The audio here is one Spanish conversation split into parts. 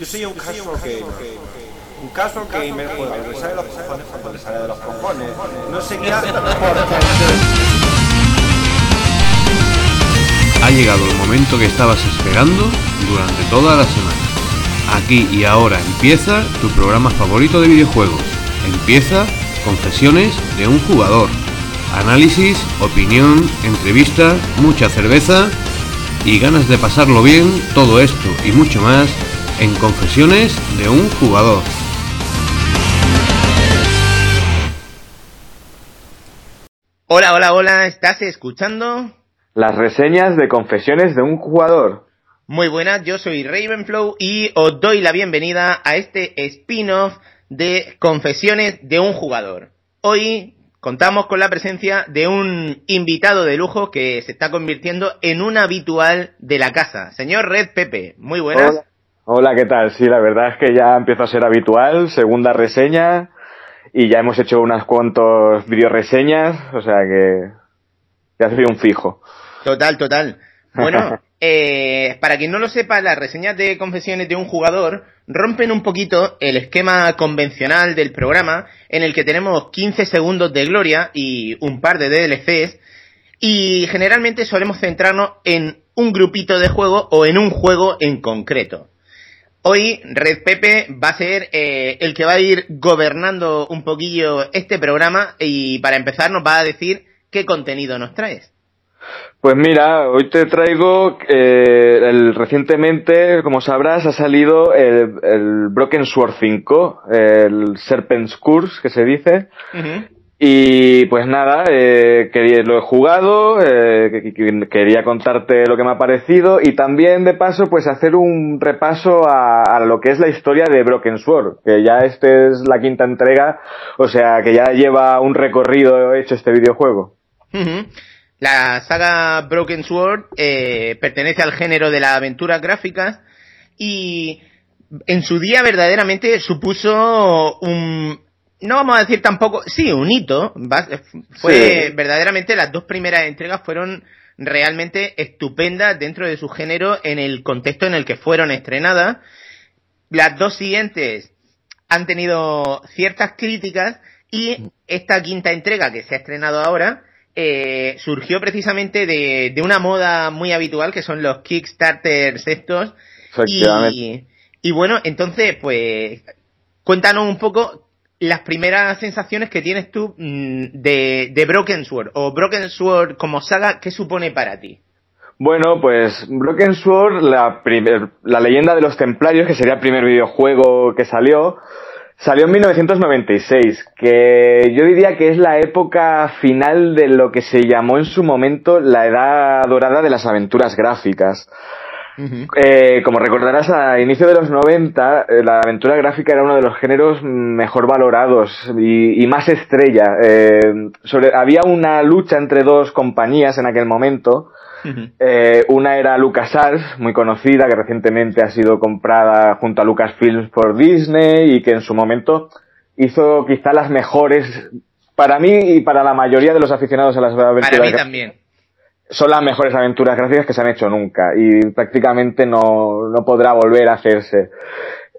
Yo soy un casual gamer. Un casual gamer juega le sale de los cojones cuando le sale de los cojones. No sé qué hace Ha llegado el momento que estabas esperando durante toda la semana. Aquí y ahora empieza tu programa favorito de videojuegos. Empieza Confesiones de un jugador. Análisis, opinión, entrevista, mucha cerveza y ganas de pasarlo bien, todo esto y mucho más en Confesiones de un jugador. Hola, hola, hola, ¿estás escuchando? Las reseñas de Confesiones de un jugador. Muy buenas, yo soy Ravenflow y os doy la bienvenida a este spin-off de Confesiones de un jugador. Hoy contamos con la presencia de un invitado de lujo que se está convirtiendo en un habitual de la casa. Señor Red Pepe, muy buenas. Hola. Hola, ¿qué tal? Sí, la verdad es que ya empiezo a ser habitual, segunda reseña y ya hemos hecho unas cuantos videoreseñas, o sea que ya soy un fijo. Total, total. Bueno, eh, para quien no lo sepa, las reseñas de confesiones de un jugador rompen un poquito el esquema convencional del programa en el que tenemos 15 segundos de gloria y un par de DLCs y generalmente solemos centrarnos en un grupito de juego o en un juego en concreto. Hoy Red Pepe va a ser eh, el que va a ir gobernando un poquillo este programa y para empezar nos va a decir qué contenido nos traes. Pues mira, hoy te traigo, eh, el, recientemente, como sabrás, ha salido el, el, Broken Sword 5, el Serpent's Curse, que se dice. Uh -huh. Y pues nada, eh, quería, lo he jugado, eh, quería contarte lo que me ha parecido y también de paso pues hacer un repaso a, a, lo que es la historia de Broken Sword, que ya este es la quinta entrega, o sea que ya lleva un recorrido hecho este videojuego. La saga Broken Sword eh, pertenece al género de las aventuras gráficas y en su día verdaderamente supuso un... No vamos a decir tampoco, sí, un hito. Fue sí. verdaderamente las dos primeras entregas fueron realmente estupendas dentro de su género en el contexto en el que fueron estrenadas. Las dos siguientes han tenido ciertas críticas y esta quinta entrega que se ha estrenado ahora eh, surgió precisamente de, de, una moda muy habitual que son los Kickstarters estos. Y, y bueno, entonces, pues, cuéntanos un poco las primeras sensaciones que tienes tú mm, de, de Broken Sword o Broken Sword como saga, ¿qué supone para ti? Bueno, pues Broken Sword, la, primer, la leyenda de los templarios, que sería el primer videojuego que salió, Salió en 1996, que yo diría que es la época final de lo que se llamó en su momento la edad dorada de las aventuras gráficas. Uh -huh. eh, como recordarás, a inicio de los 90, eh, la aventura gráfica era uno de los géneros mejor valorados y, y más estrella. Eh, sobre, había una lucha entre dos compañías en aquel momento. Uh -huh. eh, una era LucasArts, muy conocida, que recientemente ha sido comprada junto a Lucasfilms por Disney y que en su momento hizo quizá las mejores, para mí y para la mayoría de los aficionados a las aventuras. Para mí también. Son las mejores aventuras gráficas que se han hecho nunca y prácticamente no, no podrá volver a hacerse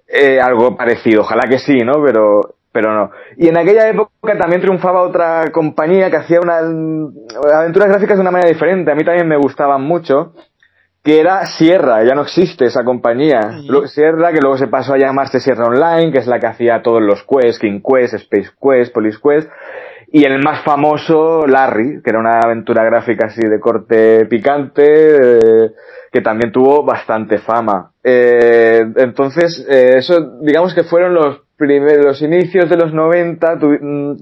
eh, algo parecido. Ojalá que sí, ¿no? Pero pero no. Y en aquella época también triunfaba otra compañía que hacía unas aventuras gráficas de una manera diferente. A mí también me gustaban mucho. Que era Sierra, ya no existe esa compañía. Sí. Sierra, que luego se pasó a llamarse Sierra Online, que es la que hacía todos los quests, King Quest, Space Quest, Police Quest. Y el más famoso, Larry, que era una aventura gráfica así de corte picante, eh, que también tuvo bastante fama. Eh, entonces, eh, eso, digamos que fueron los primeros, los inicios de los 90, tu, mm,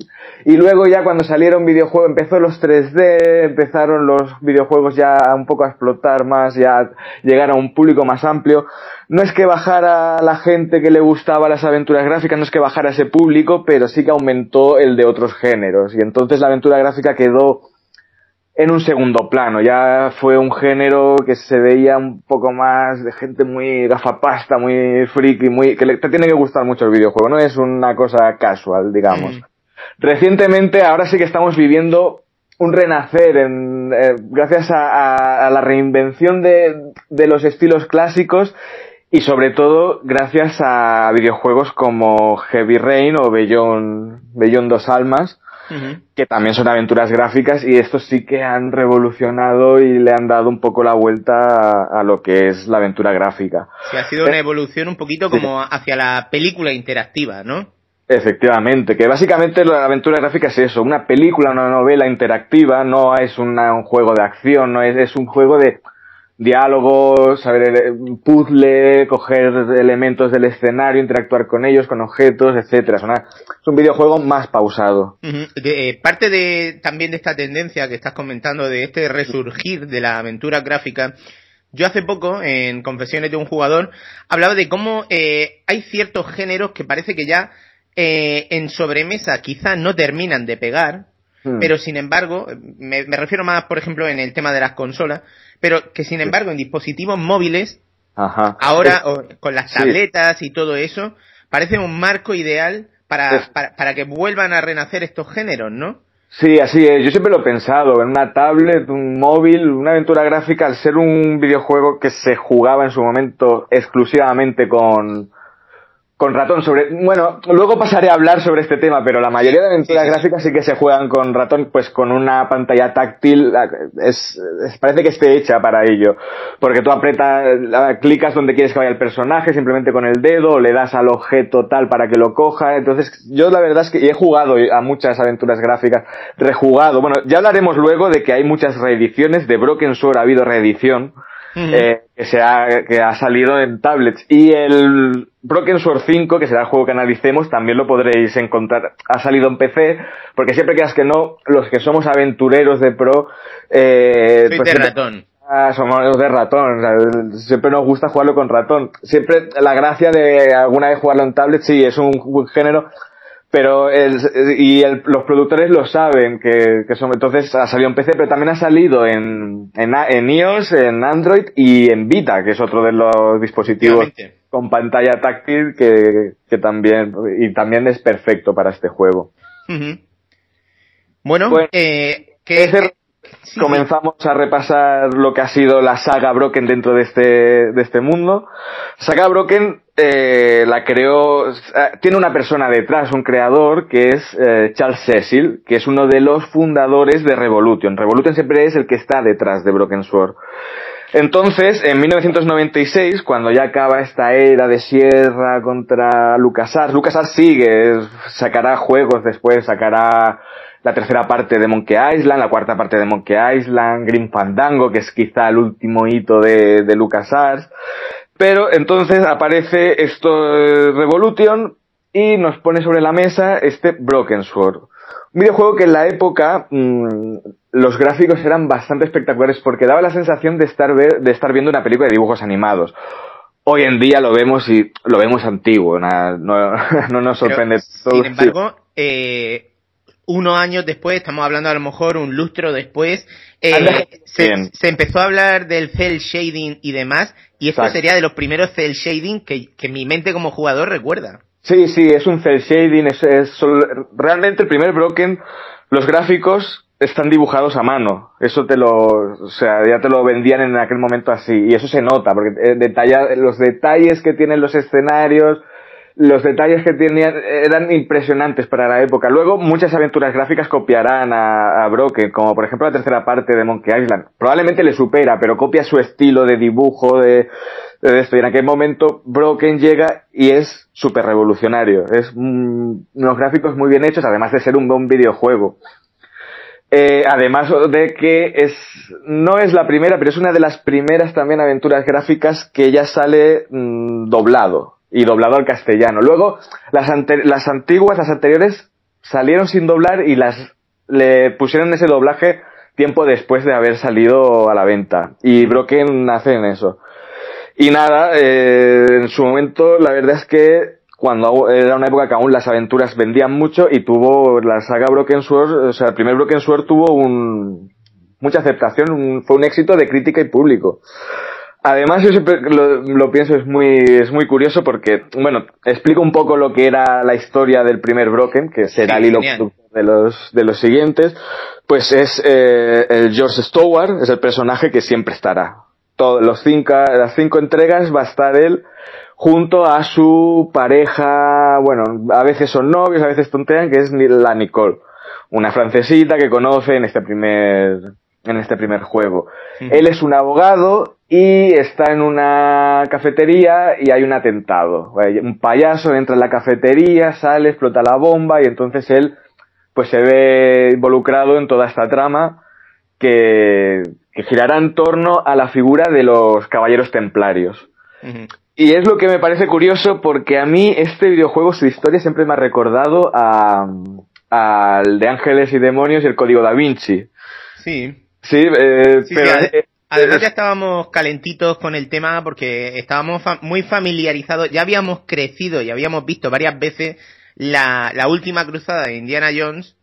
y luego ya cuando salieron videojuegos, empezó los 3D, empezaron los videojuegos ya un poco a explotar más, ya llegar a un público más amplio. No es que bajara la gente que le gustaba las aventuras gráficas, no es que bajara ese público, pero sí que aumentó el de otros géneros. Y entonces la aventura gráfica quedó en un segundo plano. Ya fue un género que se veía un poco más de gente muy gafapasta, muy friki, muy que le, te tiene que gustar mucho el videojuego. No es una cosa casual, digamos. Mm. Recientemente, ahora sí que estamos viviendo un renacer en, eh, gracias a, a, a, la reinvención de, de los estilos clásicos y sobre todo gracias a videojuegos como Heavy Rain o Beyond, Beyond Dos Almas, que también son aventuras gráficas y estos sí que han revolucionado y le han dado un poco la vuelta a, lo que es la aventura gráfica. Sí, ha sido una eh, evolución un poquito como hacia la película interactiva, ¿no? Efectivamente, que básicamente la aventura gráfica es eso, una película, una novela interactiva, no es un juego de acción, no es, es un juego de, diálogos, saber puzzle, coger elementos del escenario, interactuar con ellos, con objetos, etcétera. Es, un videojuego más pausado. Eh, parte de también de esta tendencia que estás comentando de este resurgir de la aventura gráfica. Yo hace poco, en Confesiones de un jugador, hablaba de cómo eh, hay ciertos géneros que parece que ya eh, en sobremesa quizás no terminan de pegar, hmm. pero sin embargo, me, refiero más, por ejemplo, en el tema de las consolas, pero que sin embargo en dispositivos móviles, ahora con las tabletas y todo eso, parece un marco ideal para, para, que vuelvan a renacer estos géneros, ¿no? Sí, así es. Yo siempre lo he pensado. En una tablet, un móvil, una aventura gráfica, al ser un videojuego que se jugaba en su momento exclusivamente con, con ratón sobre bueno luego pasaré a hablar sobre este tema pero la mayoría de aventuras gráficas sí que se juegan con ratón pues con una pantalla táctil es, parece que esté hecha para ello porque tú apretas clicas donde quieres que vaya el personaje simplemente con el dedo le das al objeto tal para que lo coja entonces yo la verdad es que he jugado a muchas aventuras gráficas rejugado bueno ya hablaremos luego de que hay muchas reediciones de Broken Sword ha habido reedición eh, que, se ha, que ha salido en tablets. Y el Broken Sword 5, que será el juego que analicemos, también lo podréis encontrar. Ha salido en PC, porque siempre quedas que no, los que somos aventureros de pro... Eh, Soy pues de ratón. Ah, somos de ratón, siempre nos gusta jugarlo con ratón. Siempre la gracia de alguna vez jugarlo en tablet, sí, es un género pero el, y el, los productores lo saben que, que, son entonces ha salido en PC pero también ha salido en, en, en, iOS en Android y en Vita que es otro de los dispositivos con pantalla táctil que, que también y también es perfecto para este juego. Bueno pues, eh, que, comenzamos a repasar lo que ha sido la saga Broken dentro de este, de este mundo. Saga Broken eh, la creó, eh, tiene una persona detrás, un creador, que es eh, Charles Cecil, que es uno de los fundadores de Revolution. Revolution siempre es el que está detrás de Broken Sword. Entonces, en 1996, cuando ya acaba esta era de sierra contra LucasArts, LucasArts sigue, sacará juegos después, sacará la tercera parte de Monkey Island, la cuarta parte de Monkey Island, Green Fandango, que es quizá el último hito de, de LucasArts. Pero entonces aparece esto Revolution y nos pone sobre la mesa este Broken Sword. Un videojuego que en la época mm, los gráficos eran bastante espectaculares porque daba la sensación de estar, de estar viendo una película de dibujos animados. Hoy en día lo vemos y lo vemos antiguo, no, no, nos sorprende. sin embargo, eh, unos años después, estamos hablando a lo mejor un lustro después, eh, se, empezó a hablar del cel shading y demás, y esto sería de los primeros cel shading que, que, mi mente como jugador recuerda. Sí, sí, es un cel shading, es, realmente el primer Broken, los gráficos están dibujados a mano. Eso te lo, o sea, ya te lo vendían en aquel momento así, y eso se nota, porque eh, detalla, los detalles que tienen los escenarios, los detalles que tenían eran impresionantes para la época. Luego, muchas aventuras gráficas copiarán a, a Broken, como por ejemplo la tercera parte de Monkey Island. Probablemente le supera, pero copia su estilo de dibujo, de, de esto. Y en aquel momento, Broken llega y es súper revolucionario. Es unos gráficos muy bien hechos, además de ser un buen videojuego. Eh, además de que es, no es la primera, pero es una de las primeras también aventuras gráficas que ya sale mm, doblado y doblado al castellano. Luego, las, las antiguas, las anteriores, salieron sin doblar y las le pusieron ese doblaje tiempo después de haber salido a la venta. Y Broken nace en eso. Y nada, eh, en su momento, la verdad es que cuando era una época que aún las aventuras vendían mucho y tuvo la saga Broken Sword, o sea, el primer Broken Sword tuvo un, mucha aceptación, fue un éxito de crítica y público. Además, yo siempre lo, pienso, es muy, es muy curioso porque, bueno, explico un poco lo que era la historia del primer Broken, que será el hilo de los, de los siguientes. Pues es eh, el George Stoward, es el personaje que siempre estará. todos los cinco, las cinco entregas va a estar él junto a su pareja, bueno, a veces son novios, a veces tontean, que es la Nicole, una francesita que conoce en este primer, en este primer juego. Él es un abogado y está en una cafetería y hay un atentado. Un payaso entra en la cafetería, sale, explota la bomba y entonces él pues se ve involucrado en toda esta trama que, que girará en torno a la figura de los caballeros templarios. Y es lo que me parece curioso porque a mí este videojuego, su historia siempre me ha recordado al de Ángeles y Demonios y el Código da Vinci. Sí. Sí, eh, pero... además ya estábamos calentitos con el tema porque estábamos muy familiarizados, ya habíamos crecido y habíamos visto varias veces la, la última cruzada de Indiana Jones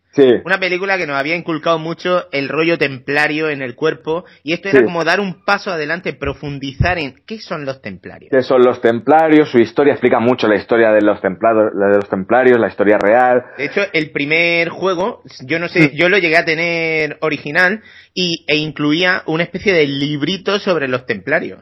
una película que nos había inculcado mucho el rollo templario en el cuerpo y esto era como dar un paso adelante, profundizar en qué son los templarios. ¿Qué son los templarios? Su historia explica mucho la historia de los templarios, de los templarios, la historia real. De hecho, el primer juego, yo no sé, yo lo llegué a tener original y, e incluía una especie de librito sobre los templarios.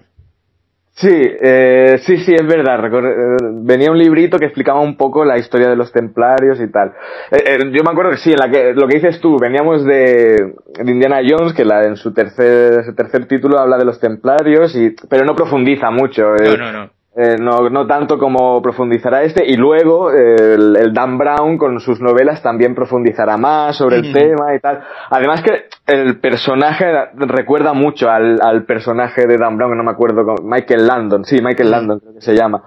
Sí, eh, sí, sí, es verdad. Eh, venía un librito que explicaba un poco la historia de los templarios y tal. Eh, eh, yo me acuerdo que sí, en la que, lo que dices tú, veníamos de, Indiana Jones, que la, en su tercer, su tercer título habla de los templarios, y, pero no profundiza mucho. No, no, no. Eh, no, no tanto como profundizará este, y luego el, el, Dan Brown con sus novelas también profundizará más sobre el tema y tal. Además que el personaje recuerda mucho al, al personaje de Dan Brown, que no me acuerdo, Michael Landon, sí, Michael Landon creo que se llama.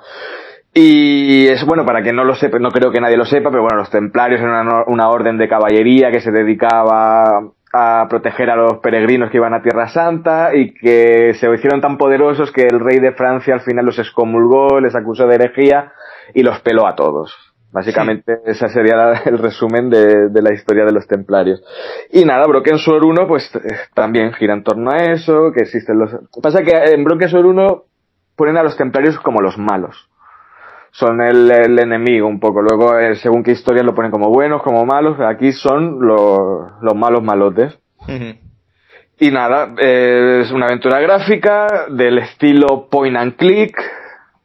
Y es bueno, para que no lo sepa, no creo que nadie lo sepa, pero bueno, los templarios eran una, una orden de caballería que se dedicaba a proteger a los peregrinos que iban a Tierra Santa y que se hicieron tan poderosos que el rey de Francia al final los excomulgó, les acusó de herejía y los peló a todos. Básicamente ese sería el resumen de, la historia de los templarios. Y nada, Broken Sword 1 pues eh, también gira en torno a eso, que existen los... Pasa que en Broken Sword 1 ponen a los templarios como los malos son el, enemigo un poco. Luego, eh, según qué historias lo ponen como buenos, como malos. Aquí son los, los malos malotes. Y nada, eh, es una aventura gráfica del estilo point and click.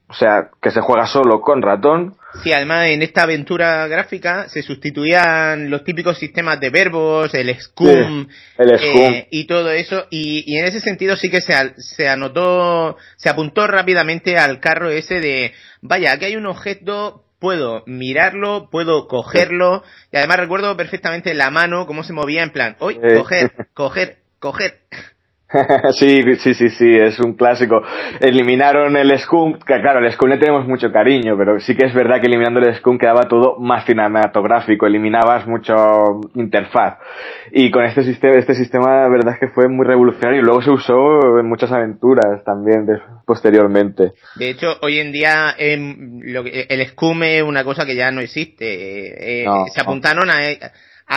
O sea, que se juega solo con ratón. Sí, además en esta aventura gráfica se sustituían los típicos sistemas de verbos, el scum, eh, y todo eso, y, y, en ese sentido sí que se, se anotó, se apuntó rápidamente al carro ese de, vaya, aquí hay un objeto, puedo mirarlo, puedo cogerlo, y además recuerdo perfectamente la mano, cómo se movía en plan, hoy, coger, coger, coger. sí, sí, sí, sí, es un clásico. Eliminaron el Scum, que claro, el Scum le tenemos mucho cariño, pero sí que es verdad que eliminando el Scum quedaba todo más cinematográfico, eliminabas mucho interfaz. Y con este sistema, este sistema la verdad es que fue muy revolucionario y luego se usó en muchas aventuras también posteriormente. De hecho, hoy en día em, lo el Scum es una cosa que ya no existe. Eh, eh, se apuntaron a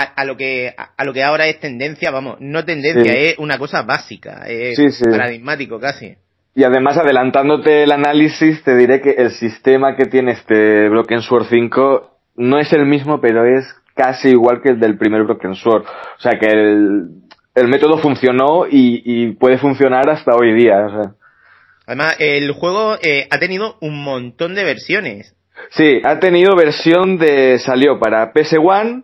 a, lo que a, lo que ahora es tendencia, vamos, no tendencia, es una cosa básica, es paradigmático casi. Y además, adelantándote el análisis, te diré que el sistema que tiene este Broken Sword 5 no es el mismo, pero es casi igual que el del primer Broken Sword. O sea que el, el método funcionó y, y, puede funcionar hasta hoy día. Además, el juego eh, ha tenido un montón de versiones. Sí, ha tenido versión de... salió para PS1,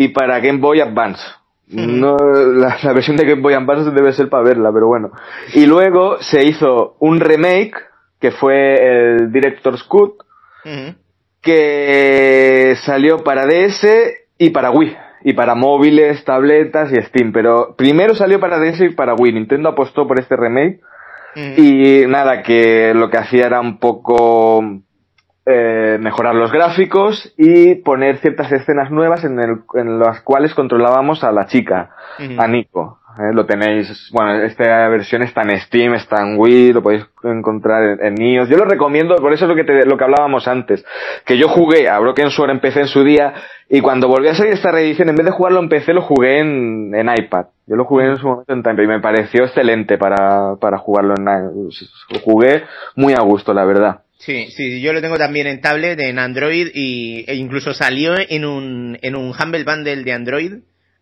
y para Game Boy Advance. No, la, versión de Game Boy Advance debe ser para verla, pero bueno. Y luego se hizo un remake, que fue el Director's Cut, que salió para DS y para Wii. Y para móviles, tabletas y Steam. Pero primero salió para DS y para Wii. Nintendo apostó por este remake. Y nada, que lo que hacía era un poco eh, mejorar los gráficos y poner ciertas escenas nuevas en, el, en las cuales controlábamos a la chica, a Nico. Eh, lo tenéis, bueno, esta versión está en Steam, está en Wii, lo podéis encontrar en, en Yo lo recomiendo, por eso es lo que, te, lo que hablábamos antes, que yo jugué a Broken Sword en PC en su día y cuando volví a salir esta reedición, en vez de jugarlo en PC, lo jugué en, en iPad. Yo lo jugué en su momento en Time y me pareció excelente para, para jugarlo en Lo jugué muy a gusto, la verdad. Sí, sí, yo lo tengo también en tablet, en Android y, e incluso salió en un, en un Humble Bundle de Android,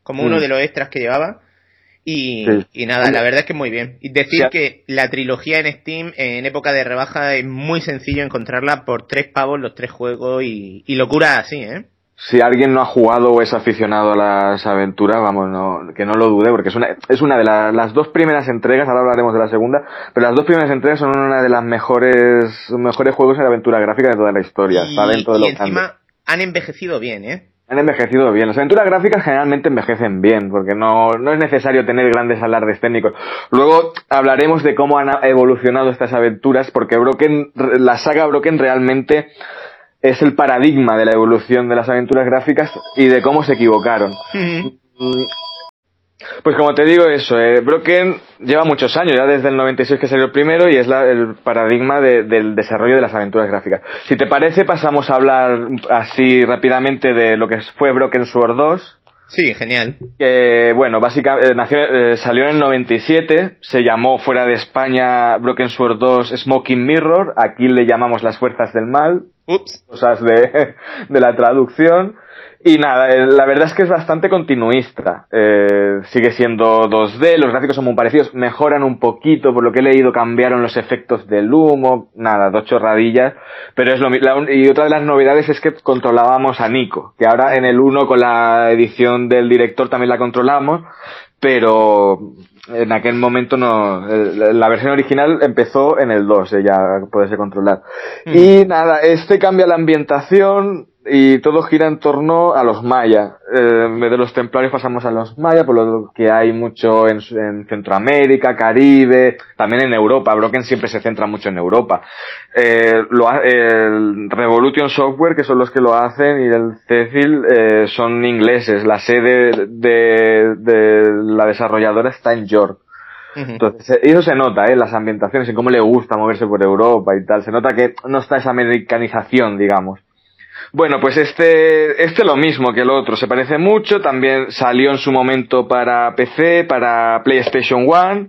como uno mm. de los extras que llevaba. Y, y nada, la verdad es que muy bien. Y decir que la trilogía en Steam en época de rebaja es muy sencillo encontrarla por tres pavos los tres juegos y, y locura así, ¿eh? Si alguien no ha jugado o es aficionado a las aventuras, vamos, no, que no lo dude, porque es una, es una de las dos primeras entregas, ahora hablaremos de la segunda, pero las dos primeras entregas son una de las mejores, mejores juegos de aventura gráfica de toda la historia. Y, dentro de y encima han envejecido bien, ¿eh? Han envejecido bien. Las aventuras gráficas generalmente envejecen bien, porque no, no es necesario tener grandes alardes técnicos. Luego hablaremos de cómo han evolucionado estas aventuras, porque Broken, la saga Broken realmente es el paradigma de la evolución de las aventuras gráficas y de cómo se equivocaron. Pues como te digo eso, eh, Broken lleva muchos años, ya desde el 96 que salió el primero y es el paradigma del desarrollo de las aventuras gráficas. Si te parece, pasamos a hablar así rápidamente de lo que fue Broken Sword 2. Sí, genial. Que, bueno, básicamente eh, salió en el 97, se llamó fuera de España Broken Sword 2 Smoking Mirror, aquí le llamamos las fuerzas del mal, Ups. cosas de, de la traducción. Y nada, eh, la verdad es que es bastante continuista. Eh, sigue siendo 2D, los gráficos son muy parecidos, mejoran un poquito, por lo que he leído cambiaron los efectos del humo, nada, dos chorradillas. Pero es lo mismo. Y otra de las novedades es que controlábamos a Nico, que ahora en el 1 con la edición del director también la controlamos, pero en aquel momento no, la versión original empezó en el 2, ya puede controlar. Mm. Y nada, este cambia la ambientación y todo gira en torno a los mayas. Eh, en de los templarios pasamos a los mayas, por lo que hay mucho en, Centroamérica, Caribe, también en Europa. Broken siempre se centra mucho en Europa. Eh, lo, el Revolution Software, que son los que lo hacen, y el Cecil eh, son ingleses. La sede de, de la desarrolladora está en York. Entonces, eh, eso se nota, ¿eh? Las ambientaciones y cómo le gusta moverse por Europa y tal. Se nota que no está esa americanización, digamos. Bueno, pues este, este lo mismo que el otro, se parece mucho, también salió en su momento para PC, para PlayStation 1,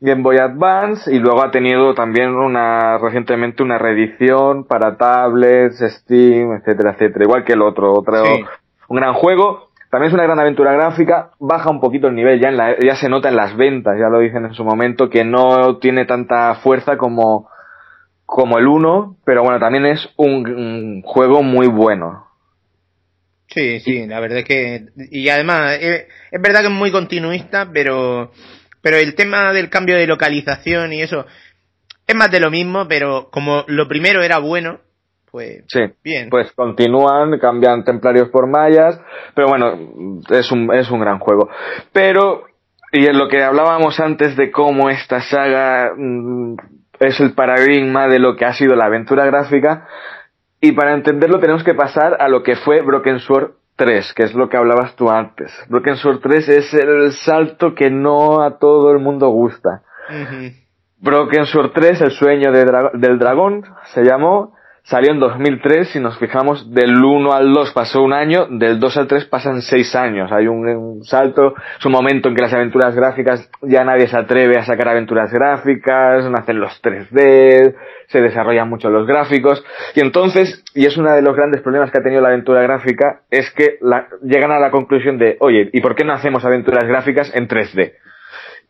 Game Boy Advance y luego ha tenido también una recientemente una reedición para tablets, Steam, etcétera, etcétera, igual que el otro, otro un gran juego. También es una gran aventura gráfica, baja un poquito el nivel, ya, en ya se nota en las ventas, ya lo dicen en su momento, que no tiene tanta fuerza como, como el 1, pero bueno, también es un, juego muy bueno. Sí, sí, la verdad es que. Y además, es, verdad que es muy continuista, pero. Pero el tema del cambio de localización y eso. Es más de lo mismo, pero como lo primero era bueno, pues. Sí, bien. Pues continúan, cambian templarios por mayas, pero bueno, es un, es un gran juego. Pero. Y en lo que hablábamos antes de cómo esta saga. Mm, es el paradigma de lo que ha sido la aventura gráfica. Y para entenderlo tenemos que pasar a lo que fue Broken Sword 3, que es lo que hablabas tú antes. Broken Sword 3 es el salto que no a todo el mundo gusta. Broken Sword 3, el sueño del dragón, se llamó, Salió en 2003, si nos fijamos, del 1 al 2 pasó un año, del 2 al 3 pasan 6 años. Hay un, salto, es un momento en que las aventuras gráficas ya nadie se atreve a sacar aventuras gráficas, nacen los 3D, se desarrollan mucho los gráficos. Y entonces, y es uno de los grandes problemas que ha tenido la aventura gráfica, es que llegan a la conclusión de, oye, ¿y por qué no hacemos aventuras gráficas en 3D?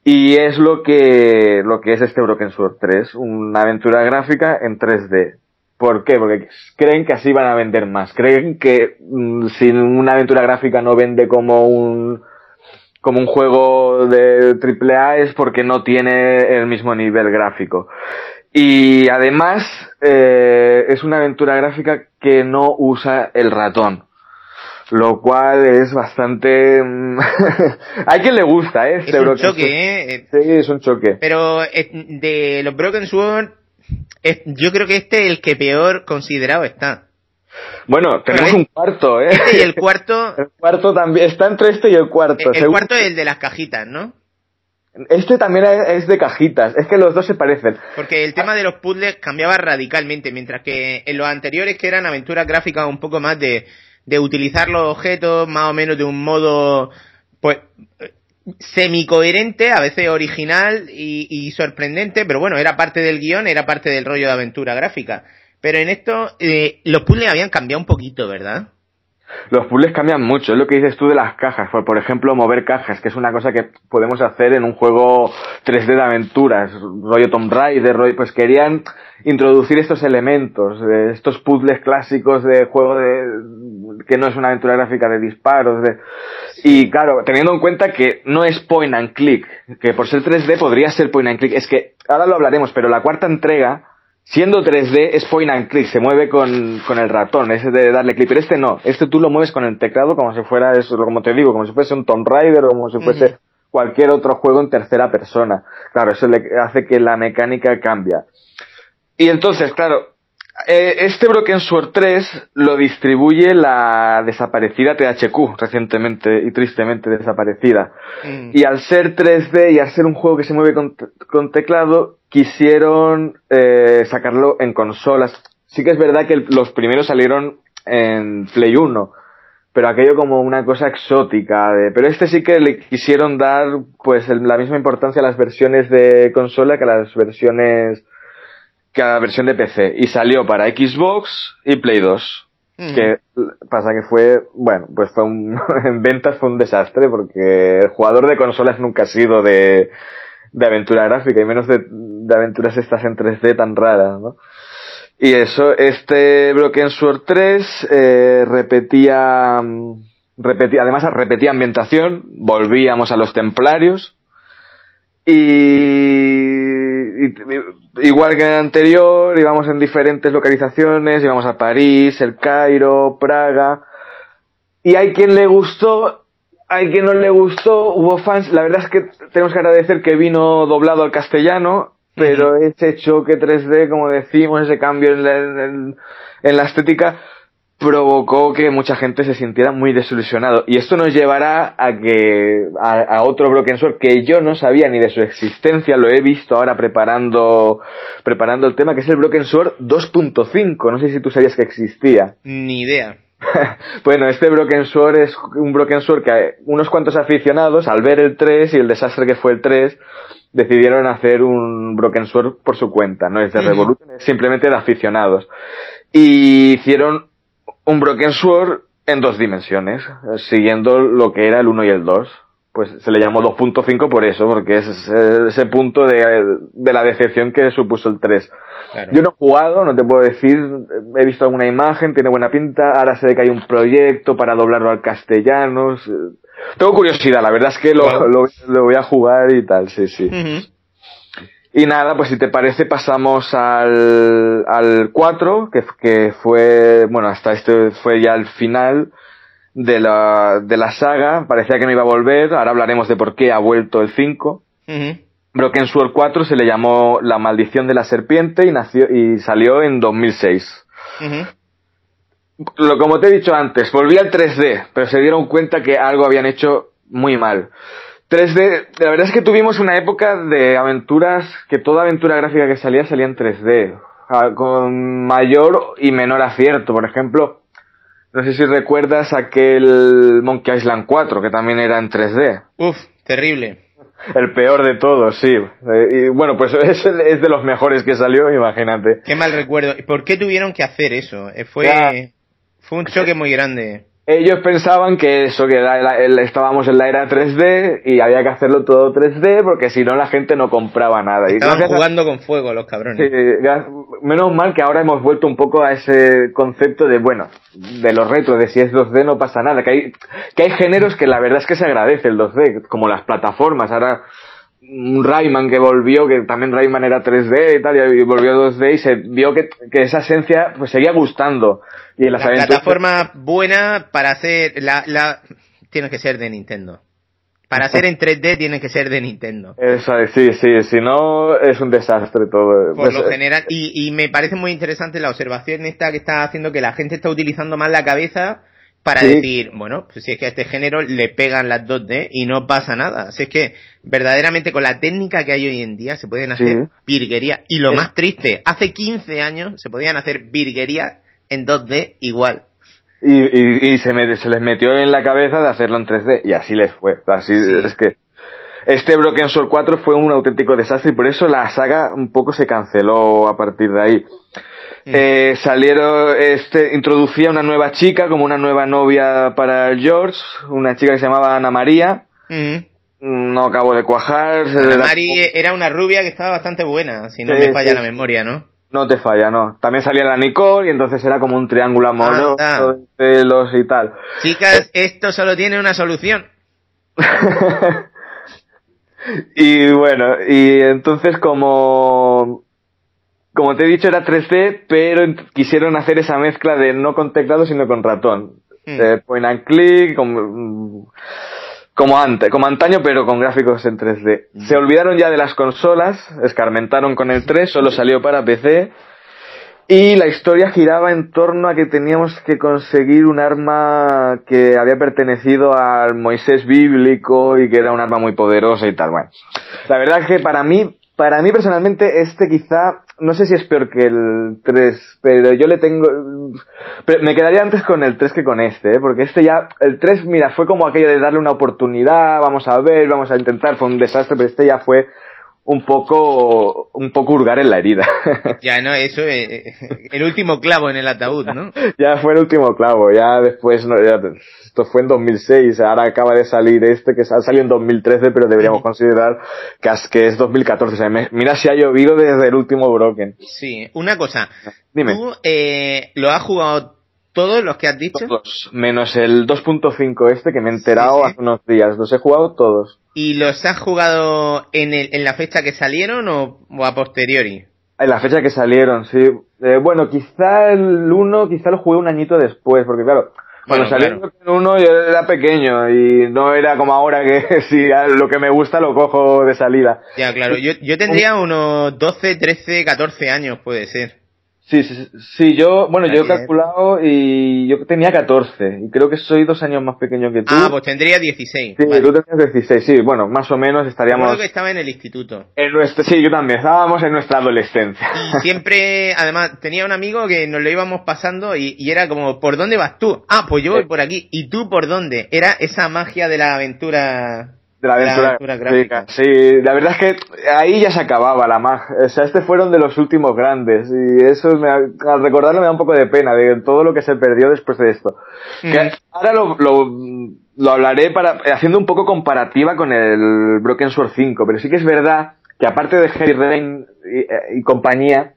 Y es lo que, lo que es este Broken Sword 3, una aventura gráfica en 3D. ¿Por qué? Porque creen que así van a vender más. Creen que mm, si una aventura gráfica no vende como un como un juego de AAA es porque no tiene el mismo nivel gráfico. Y además eh, es una aventura gráfica que no usa el ratón. Lo cual es bastante... Mm, hay quien le gusta, ¿eh? Este es un choque, ¿eh? Sí, es un choque. Pero eh, de los Broken Sword yo creo que este es el que peor considerado está. Bueno, tenemos un cuarto, ¿eh? Este y el cuarto. El cuarto también. Está entre este y el cuarto. El, cuarto es el de las cajitas, ¿no? Este también es de cajitas. Es que los dos se parecen. Porque el tema de los puzzles cambiaba radicalmente. Mientras que en los anteriores, que eran aventuras gráficas un poco más de, de utilizar los objetos más o menos de un modo. Pues semicoherente, a veces original y, sorprendente, pero bueno, era parte del guion, era parte del rollo de aventura gráfica. Pero en esto, eh, los puzzles habían cambiado un poquito, ¿verdad? Los puzzles cambian mucho, es lo que dices tú de las cajas. Por, ejemplo, mover cajas, que es una cosa que podemos hacer en un juego 3D de aventuras. Rollo Tomb Raider, rollo, pues querían introducir estos elementos, estos puzzles clásicos de juego de, que no es una aventura gráfica de disparos. De, y claro, teniendo en cuenta que no es point and click, que por ser 3D podría ser point and click, es que ahora lo hablaremos, pero la cuarta entrega, siendo 3D, es point and click, se mueve con, con el ratón, ese de darle clic, pero este no, este tú lo mueves con el teclado como si fuera, eso, como te digo, como si fuese un Tomb Raider o como si fuese cualquier otro juego en tercera persona. Claro, eso le hace que la mecánica cambia. Y entonces, claro, eh, este Broken Sword 3 lo distribuye la desaparecida THQ, recientemente y tristemente desaparecida. Mm. Y al ser 3D y al ser un juego que se mueve con, con teclado, quisieron eh, sacarlo en consolas. Sí que es verdad que el- los primeros salieron en Play 1, pero aquello como una cosa exótica. De, pero este sí que le quisieron dar pues el- la misma importancia a las versiones de consola que a las versiones que a la versión de PC. Y salió para Xbox y Play 2. Mm. Que pasa que fue, bueno, pues fue un, en ventas fue un desastre porque el jugador de consolas nunca ha sido de, de aventura gráfica y menos de, de aventuras estas en 3D tan raras, ¿no? Y eso, este Broken Sword 3 eh, repetía, repetía, además repetía ambientación, volvíamos a los templarios y, y- igual que en el anterior, íbamos en diferentes localizaciones, íbamos a París, el Cairo, Praga, y hay quien le gustó, hay quien no le gustó, hubo fans, la verdad es que tenemos que agradecer que vino doblado al castellano, pero ese choque 3D, como decimos, ese cambio en la, en- en la estética, provocó que mucha gente se sintiera muy desilusionado. Y esto nos llevará a que, a, a otro Broken Sword que yo no sabía ni de su existencia, lo he visto ahora preparando, preparando el tema, que es el Broken Sword 2.5. No sé si tú sabías que existía. Ni idea. Bueno, este Broken Sword es un Broken Sword que unos cuantos aficionados, al ver el 3 y el desastre que fue el 3, decidieron hacer un Broken Sword por su cuenta. No es de. Revolution, es simplemente de aficionados. Y hicieron un Broken Sword en dos dimensiones, siguiendo lo que era el 1 y el 2. Pues se le llamó 2.5 por eso, porque es ese, ese punto de, de la decepción que supuso el 3. Claro. Yo no he jugado, no te puedo decir, he visto alguna imagen, tiene buena pinta, ahora sé que hay un proyecto para doblarlo al castellano. Tengo curiosidad, la verdad es que lo, lo, lo voy a jugar y tal, sí, sí. Y nada, pues si te parece pasamos al, al 4, que, que fue, bueno, hasta este fue ya el final de la, de la saga, parecía que no iba a volver, ahora hablaremos de por qué ha vuelto el 5. Ujú. Broken Sword 4 se le llamó La Maldición de la Serpiente y nació y salió en 2006. Ujú. Lo, como te he dicho antes, volví al 3D, pero se dieron cuenta que algo habían hecho muy mal. 3D, la verdad es que tuvimos una época de aventuras, que toda aventura gráfica que salía salía en 3D, ah, con mayor y menor acierto. Por ejemplo, no sé si recuerdas aquel Monkey Island 4, que también era en 3D. Uf, terrible. El peor de todos, sí. Eh, y bueno, pues es, es de los mejores que salió, imagínate. Qué mal recuerdo. ¿Por qué tuvieron que hacer eso? Eh, Fue, Ya. fue un choque muy grande. Ellos pensaban que eso, que la- estábamos en la era 3D y había que hacerlo todo 3D porque si no la gente no compraba nada. Y Estaban a- jugando con fuego los cabrones. Sí, menos mal que ahora hemos vuelto un poco a ese concepto de, bueno, de los retros, de si es 2D no pasa nada, que hay, que hay géneros que la verdad es que se agradece el 2D, como las plataformas, ahora un Rayman que volvió, que también Rayman era 3D y tal, y volvió 2D y se vio que, que esa esencia pues seguía gustando. Y en las La aventuras- plataforma buena para hacer la, la tiene que ser de Nintendo. Para hacer en 3D tiene que ser de Nintendo. Eso es, sí, sí, si no es un desastre todo. Por Pues, lo eh, general, y, y me parece muy interesante la observación esta que está haciendo que la gente está utilizando más la cabeza para Sí. decir, bueno, pues si es que a este género le pegan las 2D y no pasa nada. Si es que verdaderamente con la técnica que hay hoy en día se pueden hacer Sí. virguerías. Y lo Es- más triste, hace 15 años se podían hacer virguerías en 2D igual. Y, y, y se, me- se les metió en la cabeza de hacerlo en 3D y así les fue. Así Sí. es que este Broken Sword 4 fue un auténtico desastre y por eso la saga un poco se canceló a partir de ahí. Mm. Eh, salieron, este, introducía una nueva chica como una nueva novia para George, una chica que se llamaba Ana María. Mm. No acabo de cuajar. Ana María era una rubia que estaba bastante buena, si no me falla la memoria, ¿no? No te falla, no. También salía la Nicole y entonces era como un triángulo amoroso de pelos y tal. Chicas, esto solo tiene una solución. y bueno, y entonces como como te he dicho era 3D, pero quisieron hacer esa mezcla de no con teclado sino con ratón. Hmm. Eh, point and click, como, como antes, como antaño, pero con gráficos en 3D. Hmm. Se olvidaron ya de las consolas, escarmentaron con el 3, solo salió para PC. Y la historia giraba en torno a que teníamos que conseguir un arma que había pertenecido al Moisés bíblico y que era un arma muy poderosa y tal. Bueno, la verdad es que para mí, para mí personalmente este quizá no sé si es peor que el 3, pero yo le tengo... me quedaría antes con el 3 que con este, ¿eh? porque este ya... El 3, mira, fue como aquello de darle una oportunidad, vamos a ver, vamos a intentar, fue un desastre, pero este ya fue un poco un poco hurgar en la herida. Ya, no, eso es eh, el último clavo en el ataúd, ¿no? ya fue el último clavo, ya después, no, esto fue en 2006, ahora acaba de salir este que ha salido en 2013, pero deberíamos considerar que es 2014. O sea, mira si ha llovido desde el último Broken. Sí, una cosa. Dime. ¿Tú eh, lo has jugado ¿Todos los que has dicho? Todos, menos el 2.5 este que me he enterado hace unos días. Los he jugado todos. ¿Y los has jugado en, el, en la fecha que salieron o, a posteriori? En la fecha que salieron, sí. Eh, bueno, quizá el 1, quizá lo jugué un añito después, porque claro, cuando salió el 1 yo era pequeño y no era como ahora que si lo que me gusta lo cojo de salida. Ya, claro, yo, yo tendría unos 12, 13, 14 años, puede ser. Sí, sí, sí, yo, bueno, yo he calculado y yo tenía 14 y creo que soy dos años más pequeño que tú. Ah, pues tendría 16. Sí, tú tenías 16, sí, bueno, más o menos estaríamos... Creo que estaba en el instituto. En nuestro, sí, yo también, estábamos en nuestra adolescencia. Y siempre, además, tenía un amigo que nos lo íbamos pasando y, y era como, ¿por dónde vas tú? Ah, pues yo voy por aquí. ¿Y tú por dónde? Era esa magia de la aventura de la aventura, gráfica. Sí, la verdad es que ahí ya se acababa la magia. O sea, este fueron de los últimos grandes y eso me, al recordarlo me da un poco de pena de todo lo que se perdió después de esto. Que ahora lo, lo, lo, hablaré para haciendo un poco comparativa con el Broken Sword 5, pero sí que es verdad que aparte de Heavy Rain y, y compañía,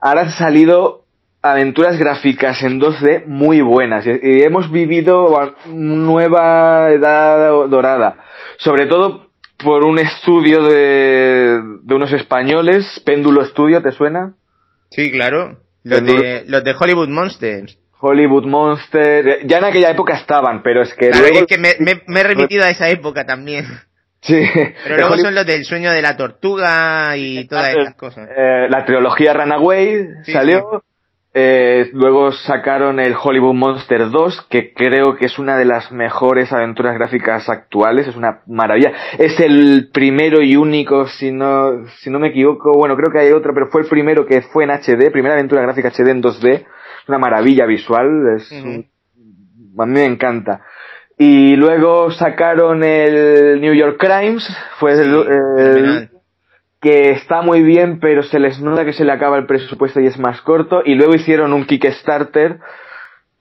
ahora han salido aventuras gráficas en 2D muy buenas y, hemos vivido nueva edad dorada. Sobre todo por un estudio de, de unos españoles, Péndulo Studio, ¿te suena? Sí, claro. Los de, los de Hollywood Monsters. Hollywood Monsters, ya en aquella época estaban, pero es que... es que me, me, he remitido a esa época también. Sí. Pero luego son los del sueño de la tortuga y todas esas cosas. Eh, la trilogía Runaway salió. Eh, luego sacaron el Hollywood Monster 2, que creo que es una de las mejores aventuras gráficas actuales, es una maravilla. Es el primero y único, si no, si no me equivoco, bueno, creo que hay otro, pero fue el primero que fue en HD, primera aventura gráfica HD en 2D. Es una maravilla visual, es a mí me encanta. Y luego sacaron el New York Crimes, fue el, que está muy bien, pero se les nota que se le acaba el presupuesto y es más corto. Y luego hicieron un Kickstarter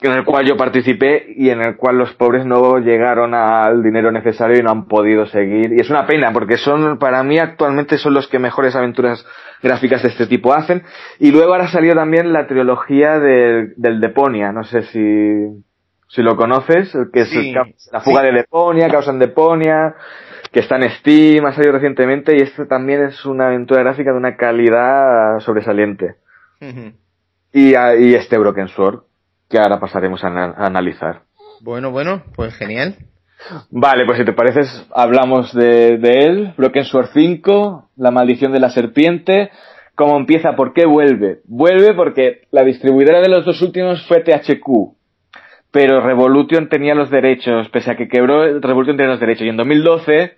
en el cual yo participé y en el cual los pobres no llegaron al dinero necesario y no han podido seguir. Y es una pena porque son, para mí actualmente son los que mejores aventuras gráficas de este tipo hacen. Y luego ahora salió también la trilogía del Deponia, no sé si, si lo conoces, que es la fuga de Deponia, causan Deponia, que está en Steam, ha salido recientemente y este también es una aventura gráfica de una calidad sobresaliente. y, y, este Broken Sword, que ahora pasaremos a, analizar. Bueno, bueno, pues genial. Vale, pues si te pareces, hablamos de, de él. Broken Sword 5, La maldición de la serpiente. ¿Cómo empieza? ¿Por qué vuelve? Vuelve porque la distribuidora de los dos últimos fue THQ, pero Revolution tenía los derechos, pese a que quebró, Revolution tenía los derechos. Y en 2012,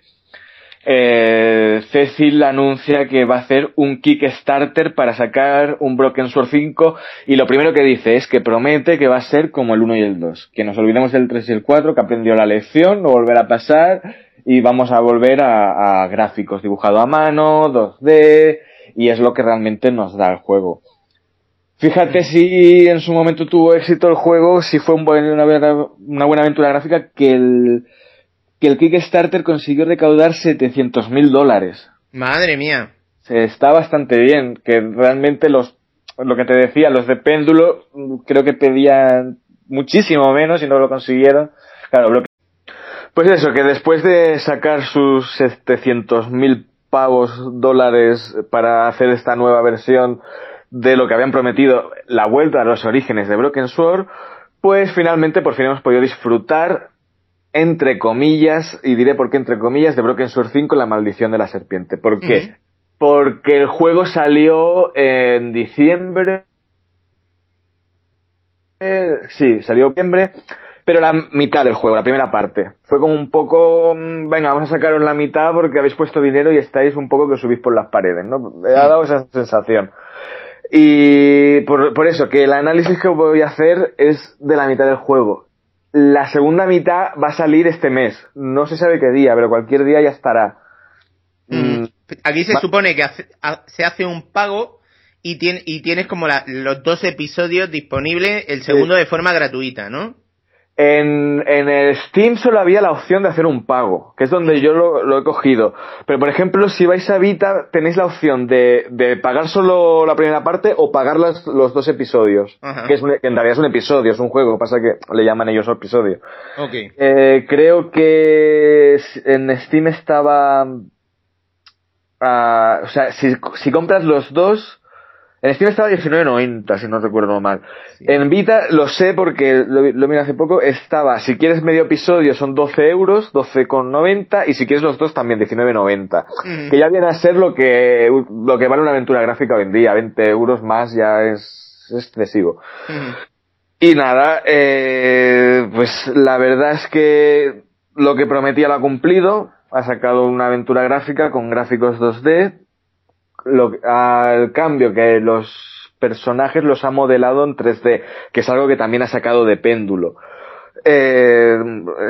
eh, Cecil anuncia que va a hacer un Kickstarter para sacar un Broken Sword 5 y lo primero que dice es que promete que va a ser como el 1 y el 2, que nos olvidemos del 3 y el 4, que aprendió la lección, no volverá a pasar y vamos a volver a, a gráficos dibujado a mano, 2D y es lo que realmente nos da el juego. Fíjate si en su momento tuvo éxito el juego, si fue un buen- una, buena, una buena aventura gráfica, que el, que el Kickstarter consiguió recaudar 700 mil dólares. Madre mía. Se- Está bastante bien, que realmente los, lo que te decía, los de péndulo, creo que pedían muchísimo menos y no lo consiguieron. Claro, lo que- pues eso, que después de sacar sus 700 mil pavos dólares para hacer esta nueva versión de lo que habían prometido, la vuelta a los orígenes de Broken Sword, pues finalmente por fin hemos podido disfrutar entre comillas, y diré por qué entre comillas, de Broken Sword 5, La Maldición de la Serpiente. ¿Por qué? Porque el juego salió en diciembre. eh, sí, salió en diciembre, pero la mitad del juego, la primera parte. Fue como un poco, mm, venga, vamos a sacaros la mitad porque habéis puesto dinero y estáis un poco que subís por las paredes, ¿no? Me ha dado esa sensación. Y por, por eso, que el análisis que voy a hacer es de la mitad del juego. La segunda mitad va a salir este mes. No se sabe qué día, pero cualquier día ya estará. Mm, Aquí se Va- supone que hace- se hace un pago y, tien- y tienes como la- los dos episodios disponibles, el segundo de forma gratuita, ¿no? En, en el Steam solo había la opción de hacer un pago, que es donde yo lo, lo he cogido. Pero por ejemplo, si vais a Vita, tenéis la opción de, de pagar solo la primera parte o pagar las- los dos episodios. Ajá. Que, es un- que en realidad es un episodio, es un juego, pasa que le llaman ellos episodio. Ok. Eh, creo que en Steam estaba. ah, o sea, si, si compras los dos. En Steam estaba 19.90, si no recuerdo mal. En Vita, lo sé porque lo, lo miré hace poco, estaba, si quieres medio episodio son 12 euros, 12,90, y si quieres los dos también 19,90. Ujú. Que ya viene a ser lo que, lo que vale una aventura gráfica hoy en día, 20 euros más ya es, es excesivo. Y nada, eh, pues la verdad es que lo que prometía lo ha cumplido. Ha sacado una aventura gráfica con gráficos 2D. Lo, al cambio que los personajes los ha modelado en 3D, que es algo que también ha sacado de péndulo. Eh,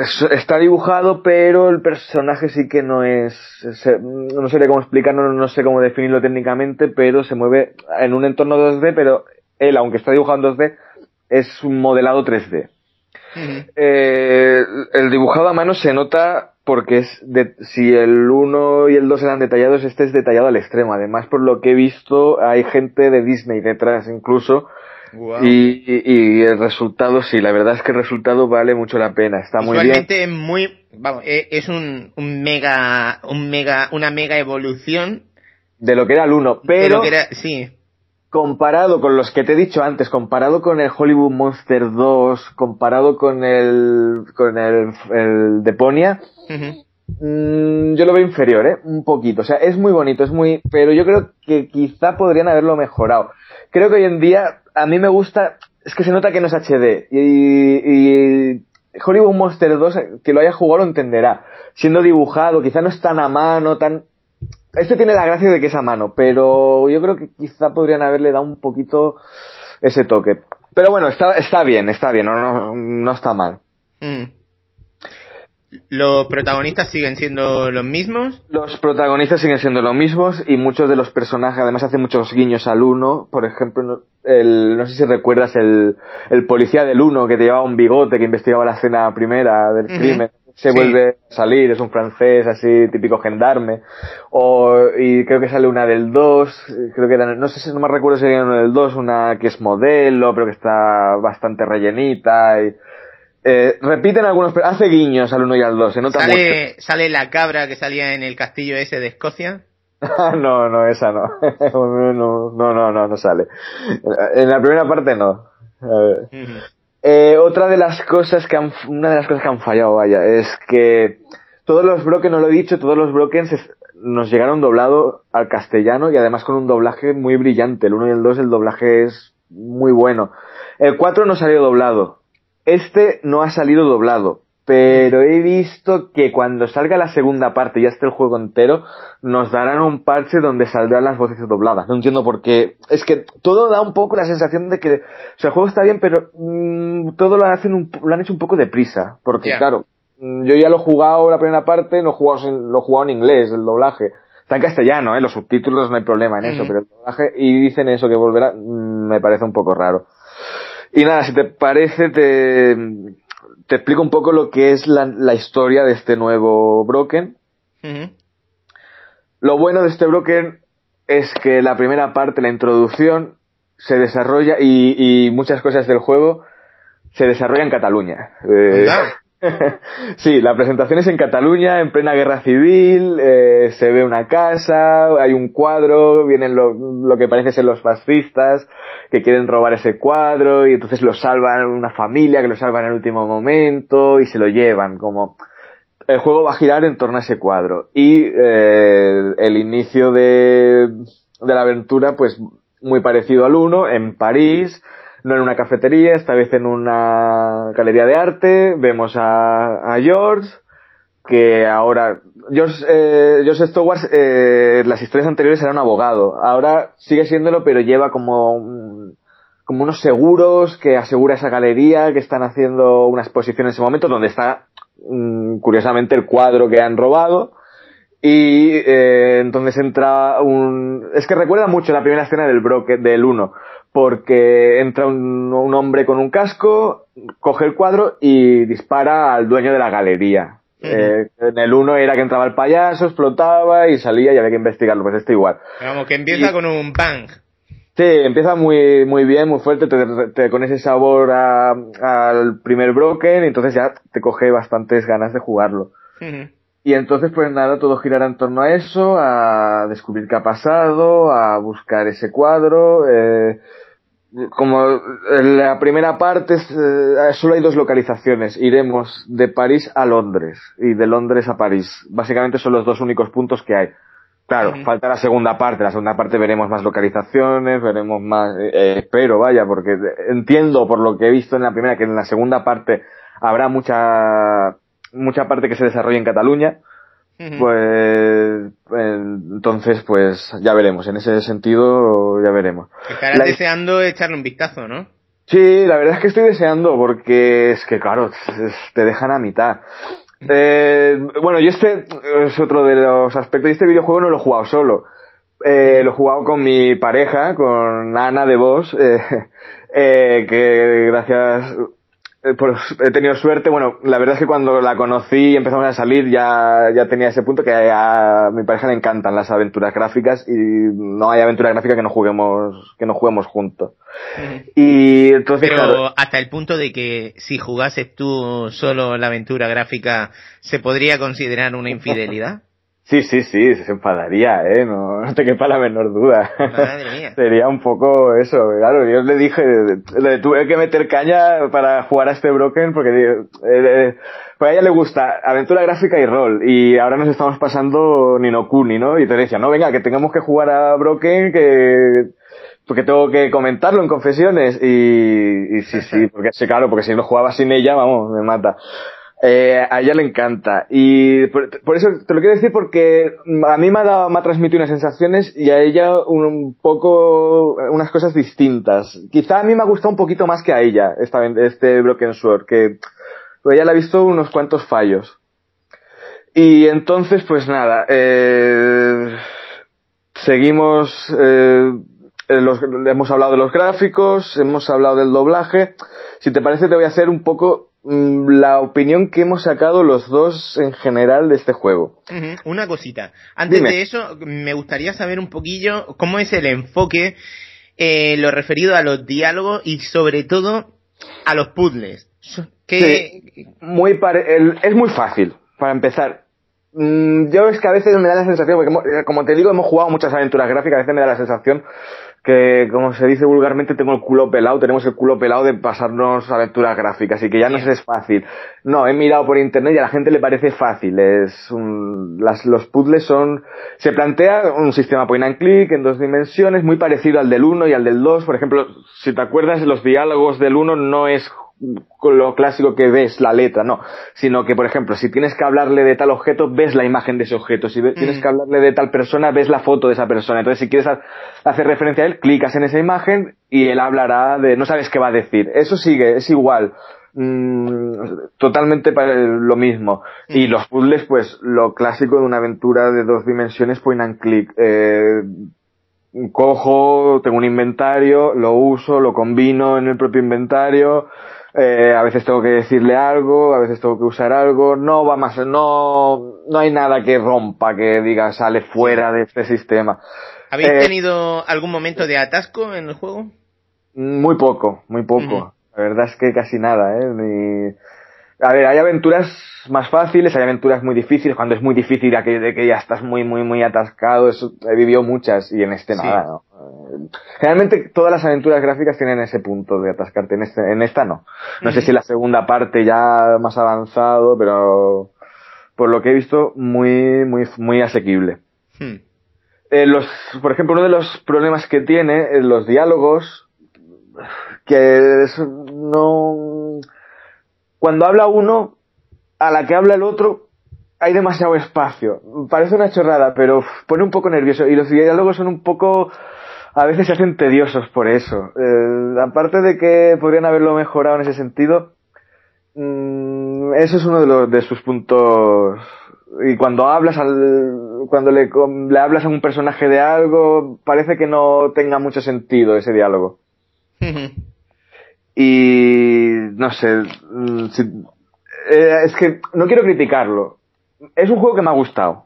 es- está dibujado, pero el personaje sí que no es, no sé cómo explicarlo, no sé cómo definirlo técnicamente, pero se mueve en un entorno 2D, pero él, aunque está dibujado en 2D, es un modelado 3D. Eh, el dibujado a mano se nota porque es de, si el 1 y el 2 eran detallados, este es detallado al extremo. Además, por lo que he visto, hay gente de Disney detrás incluso. Y, y- y el resultado, sí, la verdad es que el resultado vale mucho la pena. Está muy bien. Muy, vamos, e- es un, un mega, un mega, una mega evolución De lo que era el 1. de Pero lo que era, sí. Comparado con los que te he dicho antes, comparado con el Hollywood Monster 2, comparado con el, con el, el Deponia, Ujú. Mm, yo lo veo inferior, ¿eh? Un poquito. O sea, es muy bonito, es muy... Pero yo creo que quizá podrían haberlo mejorado. Creo que hoy en día, a mí me gusta... Es que se nota que no es HD. Y, y Hollywood Monster 2, eh, que lo haya jugado lo entenderá. Siendo dibujado, quizá no es tan a mano, tan... Este tiene la gracia de que es a mano, pero yo creo que quizá podrían haberle dado un poquito ese toque. Pero bueno, está, está bien, está bien, no, no, no está mal. Mm. Los protagonistas siguen siendo los mismos. Los protagonistas siguen siendo los mismos y muchos de los personajes, además hacen muchos guiños al uno. Por ejemplo, no- el, no sé si recuerdas el, el policía del uno que te llevaba un bigote que investigaba la escena primera del crimen. Se Sí. vuelve a salir, es un francés así, típico gendarme. O, y creo que sale una del 2, creo que era- no sé si no me recuerdo si era una del 2, una que es modelo, pero que está bastante rellenita y, eh, repiten algunos, hace guiños al 1 y al 2, se nota mucho. Sale, sale la cabra que salía en el castillo ese de Escocia. no, no, esa no. no, no, no, no, no sale. En la primera parte no. A ver. Eh, otra de las cosas que han, una de las cosas que han fallado, vaya, es que todos los Broken, no lo he dicho, todos los se- nos llegaron doblado al castellano y además con un doblaje muy brillante. El 1 y el 2 el doblaje es muy bueno. El 4 no salió doblado. Este no ha salido doblado. Pero he visto que cuando salga la segunda parte y ya esté el juego entero, nos darán un parche donde saldrán las voces dobladas. No entiendo por qué. Es que todo da un poco la sensación de que, o sea, el juego está bien, pero mm, todo lo hacen un, lo han hecho un poco deprisa. Porque claro, mm, yo ya lo he jugado la primera parte, no he jugado, lo he jugado en inglés, el doblaje. Está en castellano, ¿eh? Los subtítulos no hay problema en eso, pero el doblaje, y dicen eso que volverá, mm, me parece un poco raro. Y nada, si te parece, te, te explico un poco lo que es la, la historia de este nuevo Broken. Lo bueno de este Broken es que la primera parte, la introducción, se desarrolla y, y muchas cosas del juego se desarrolla en Cataluña. Eh. sí, la presentación es en Cataluña, en plena guerra civil, eh, se ve una casa, hay un cuadro, vienen lo, lo que parece ser los fascistas que quieren robar ese cuadro y entonces lo salvan una familia que lo salva en el último momento y se lo llevan como el juego va a girar en torno a ese cuadro. Y eh, el inicio de, de la aventura pues muy parecido al 1 en París no en una cafetería, esta vez en una galería de arte, vemos a, a George, que ahora, George, eh, George Stowart, eh, las historias anteriores era un abogado, ahora sigue siéndolo, pero lleva como, como unos seguros que asegura esa galería, que están haciendo una exposición en ese momento, donde está, mm, curiosamente, el cuadro que han robado, y eh, entonces entra un... Es que recuerda mucho la primera escena del Broke, del 1, porque entra un, un hombre con un casco, coge el cuadro y dispara al dueño de la galería. Eh, en el 1 era que entraba el payaso, explotaba y salía y había que investigarlo, pues este igual. Vamos, que empieza Y- con un bang. Sí, empieza muy, muy bien, muy fuerte, te, te- con ese sabor a- al primer Broken, y entonces ya te coge bastantes ganas de jugarlo. Y entonces, pues nada, todo girará en torno a eso, a descubrir qué ha pasado, a buscar ese cuadro. eh, como en la primera parte eh, solo hay dos localizaciones. Iremos de París a Londres y de Londres a París. Básicamente son los dos únicos puntos que hay. Claro, falta la segunda parte. La segunda parte veremos más localizaciones, veremos más, eh, eh, espero, vaya, porque entiendo por lo que he visto en la primera que en la segunda parte habrá mucha, mucha parte que se desarrolla en Cataluña. Pues, entonces, pues ya veremos. En ese sentido, ya veremos. Estarás la- deseando echarle un vistazo, ¿no? Sí, la verdad es que estoy deseando porque es que, claro, te dejan a mitad. Eh, bueno, yo este es otro de los aspectos. Y este videojuego no lo he jugado solo. Eh, lo he jugado con mi pareja, con Ana de Vos, eh, que gracias eh, por- he tenido suerte. Bueno, la verdad es que cuando la conocí y empezamos a salir ya, ya tenía ese punto que a, a mi pareja le encantan las aventuras gráficas y no hay aventura gráfica que no juguemos, que no juguemos juntos. Y entonces, Pero claro, hasta el punto de que si jugases tú solo la aventura gráfica, ¿se podría considerar una infidelidad? Sí, sí, sí, se enfadaría, ¿eh? No, no te quepa la menor duda. Madre mía. Sería un poco eso, claro, yo le dije, le tuve que meter caña para jugar a este Broken porque eh, eh, pues a ella le gusta aventura gráfica y rol y ahora nos estamos pasando Nino Kuni, ¿no? Y te decía, no, venga, que tengamos que jugar a Broken, que porque tengo que comentarlo en confesiones y, y sí, sí, porque sí, claro, porque si no jugaba sin ella, vamos, me mata. Eh, a ella le encanta y por, eso te lo quiero decir porque a mí me ha, dado, me ha transmitido unas sensaciones y a ella un, poco unas cosas distintas. Quizá a mí me ha gustado un poquito más que a ella esta, este Broken Sword, que ella le ha visto unos cuantos fallos. Y entonces, pues nada, eh, seguimos, eh, los, hemos hablado de los gráficos, hemos hablado del doblaje. Si te parece, te voy a hacer un poco la opinión que hemos sacado los dos en general de este juego. Una cosita. Antes Dime. de eso, me gustaría saber un poquillo cómo es el enfoque, eh, lo referido a los diálogos y sobre todo a los puzzles. Que, Muy pare- es muy fácil, para empezar. Mm, Yo es que a veces me da la sensación, porque eh, como te digo, hemos jugado muchas aventuras gráficas, a veces me da la sensación que, como se dice vulgarmente, tengo el culo pelado, tenemos el culo pelado de pasarnos aventuras gráficas y que ya no es fácil. No, he mirado por internet y a la gente le parece fácil. Es un- las, los puzzles son, se plantea un sistema point and click en dos dimensiones, muy parecido al del 1 y al del 2. Por ejemplo, si te acuerdas, los diálogos del 1 no es lo clásico que ves la letra, no, sino que, por ejemplo, si tienes que hablarle de tal objeto, ves la imagen de ese objeto, si tienes Mm. que hablarle de tal persona, ves la foto de esa persona, entonces si quieres ha- hacer referencia a él, clicas en esa imagen y él hablará de, no sabes qué va a decir, eso sigue, es igual, mm, totalmente para lo mismo. Y los puzzles, pues lo clásico de una aventura de dos dimensiones, point and click. Eh, cojo, tengo un inventario, lo uso, lo combino en el propio inventario, eh, a veces tengo que decirle algo, a veces tengo que usar algo, no va más, no, no hay nada que rompa, que diga sale fuera de este sistema. ¿Habéis Eh, tenido algún momento de atasco en el juego? Muy poco, muy poco. La verdad es que casi nada, ¿eh? Ni- A ver, hay aventuras más fáciles, hay aventuras muy difíciles, cuando es muy difícil de que, de que ya estás muy, muy, muy atascado, eso, he vivido muchas y en este Sí. nada, ¿no? Generalmente todas las aventuras gráficas tienen ese punto de atascarte, en, este, en esta no. No sé si la segunda parte ya más avanzado, pero por lo que he visto, muy, muy, muy asequible. Hmm. Eh, los, por ejemplo, uno de los problemas que tiene, eh, los diálogos, que es- no... Cuando habla uno, a la que habla el otro, hay demasiado espacio. Parece una chorrada, pero pone un poco nervioso. Y los diálogos son un poco... A veces se hacen tediosos por eso. Eh, aparte de que podrían haberlo mejorado en ese sentido, mm, eso es uno de, los, de sus puntos. Y cuando hablas al, cuando le, le hablas a un personaje de algo parece que no tenga mucho sentido ese diálogo. Y no sé mm, si- eh, es que no quiero criticarlo. Es un juego que me ha gustado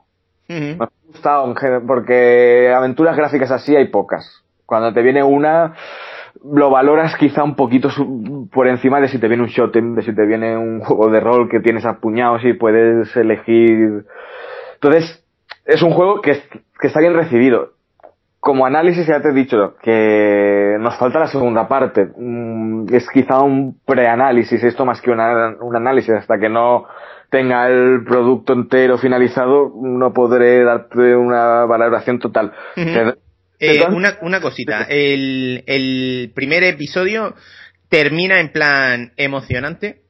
gustado porque aventuras gráficas así hay pocas cuando te viene una lo valoras quizá un poquito por encima de si te viene un shotem, de si te viene un juego de rol que tienes a puñados y puedes elegir. Entonces, es un juego que, que está bien recibido. Como análisis ya te he dicho que nos falta la segunda parte. Mm, Es quizá un preanálisis, esto más que una- un análisis, hasta que no tenga el producto entero finalizado, no podré darte una valoración total. Eh, una, una cosita, el, el primer episodio termina en plan emocionante.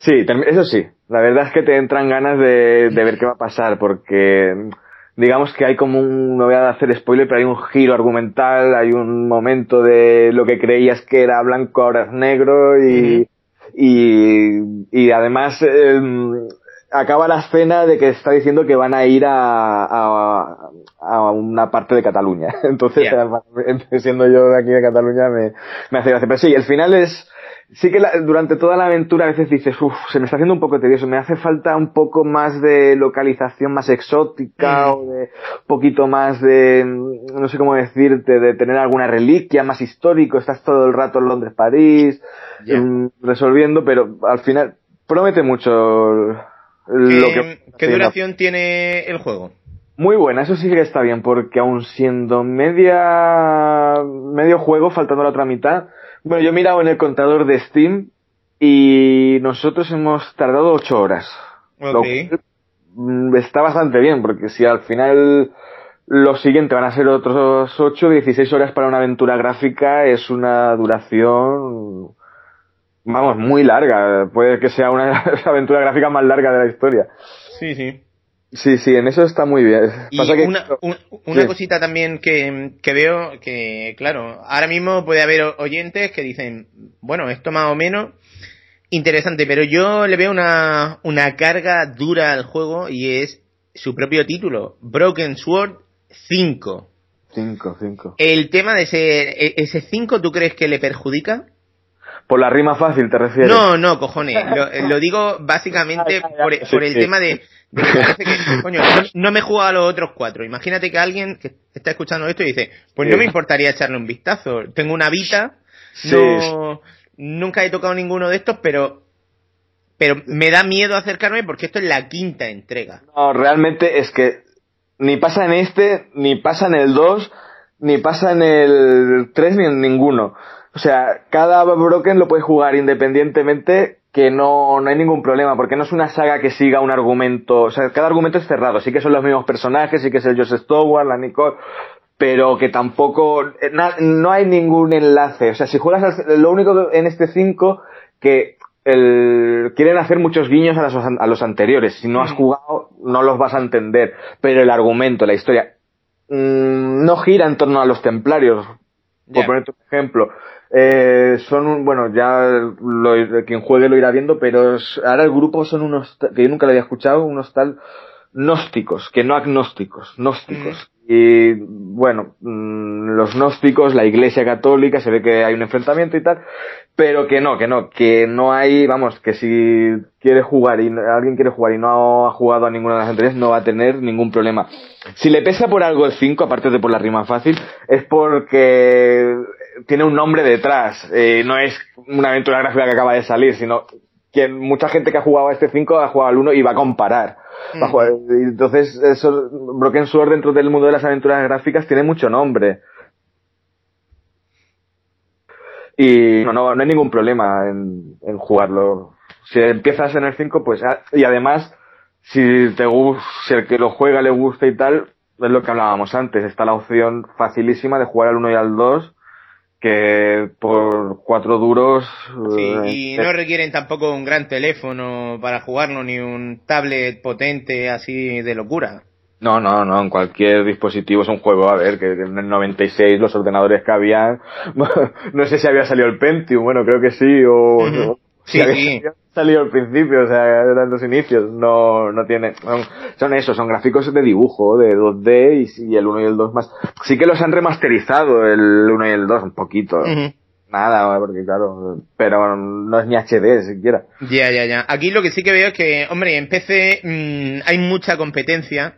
Sí, eso sí. La verdad es que te entran ganas de, de ver qué va a pasar, porque digamos que hay como un, no voy a hacer spoiler, pero hay un giro argumental, hay un momento de lo que creías que era blanco ahora es negro y, y, y además eh, acaba la escena de que está diciendo que van a ir a, a, a una parte de Cataluña. Entonces, siendo yo de aquí de Cataluña, me, me hace gracia. Pero sí, el final es, sí que la- durante toda la aventura a veces dices, uff, se me está haciendo un poco tedioso, me hace falta un poco más de localización más exótica Mm. o de un poquito más de, mm, no sé cómo decirte, de tener alguna reliquia más histórico, estás todo el rato en Londres, París, mm, resolviendo, pero al final promete mucho lo ¿Qué, que... qué duración tiene el juego? Muy buena, eso sí que está bien, porque aún siendo media medio juego, faltando la otra mitad, bueno, yo he mirado en el contador de Steam y nosotros hemos tardado ocho horas. Lo está bastante bien, porque si al final lo siguiente van a ser otros 8, 16 horas para una aventura gráfica, es una duración, vamos, muy larga. Puede que sea una aventura gráfica más larga de la historia. Sí, sí. Sí, sí, en eso está muy bien. Y Pasa que- una, un- una Sí. cosita también que, que veo que, claro, ahora mismo puede haber oyentes que dicen, bueno, esto más o menos interesante, pero yo le veo una, una carga dura al juego y es su propio título, Broken Sword 5. Cinco, cinco. El tema de ese, e- ese 5, ¿tú crees que le perjudica? Por la rima fácil te refieres. No, no, cojones. Lo, lo digo básicamente ya. por, el sí. tema de, de que parece que, coño, no, no me he jugado a los otros cuatro. Imagínate que alguien que está escuchando esto y dice, pues no me importaría echarle un vistazo. Tengo una Vita, no, nunca he tocado ninguno de estos, pero, pero me da miedo acercarme porque esto es la quinta entrega. No, realmente es que ni pasa en este, ni pasa en el 2, ni pasa en el 3, ni en ninguno. O sea, cada Broken lo puedes jugar independientemente que no, no hay ningún problema, porque no es una saga que siga un argumento, o sea, cada argumento es cerrado, sí que son los mismos personajes, sí que es el Joseph Stewart, la Nicole, pero que tampoco, eh, na- no hay ningún enlace, o sea, si juegas, al- lo único en este 5 que el, quieren hacer muchos guiños a los, a los anteriores, si no has Mm. jugado no los vas a entender, pero el argumento, la historia, mm, no gira en torno a los templarios, por Ya. ponerte un ejemplo. Eh, son un, bueno, ya lo, quien juegue lo irá viendo, pero ahora el grupo son unos, que yo nunca lo había escuchado, unos tal gnósticos, que no agnósticos, gnósticos. Y bueno, mm, los gnósticos, la iglesia católica, se ve que hay un enfrentamiento y tal, pero que no, que no, que no hay, vamos, que si quiere jugar y alguien quiere jugar y no ha jugado a ninguna de las anteriores, no va a tener ningún problema. Si le pesa por algo el 5, aparte de por la rima fácil, es porque tiene un nombre detrás, eh, no es una aventura gráfica que acaba de salir, sino que mucha gente que ha jugado a este 5 ha jugado al 1 y va a comparar. Entonces, eso, Broken Sword dentro del mundo de las aventuras gráficas tiene mucho nombre. Y no, no, hay ningún problema en, en, jugarlo. Si empiezas en el 5, pues, ah, y además, si te gusta, si el que lo juega le gusta y tal, es lo que hablábamos antes, está la opción facilísima de jugar al 1 y al 2 que por cuatro duros. Sí, eh, y no requieren tampoco un gran teléfono para jugarlo, ni un tablet potente así de locura. No, no, no, en cualquier dispositivo es un juego, a ver, que en el 96 los ordenadores que había, no sé si había salido el Pentium, bueno, creo que sí, o, Sí, sí. salido al principio, o sea, eran los inicios, no, no tiene, son, son eso, son gráficos de dibujo, de 2D y, el 1 y el 2 más. Sí que los han remasterizado el 1 y el 2 un poquito. Nada, porque claro, pero no es ni HD siquiera. Ya, ya, ya. Aquí lo que sí que veo es que, hombre, en PC mmm, hay mucha competencia.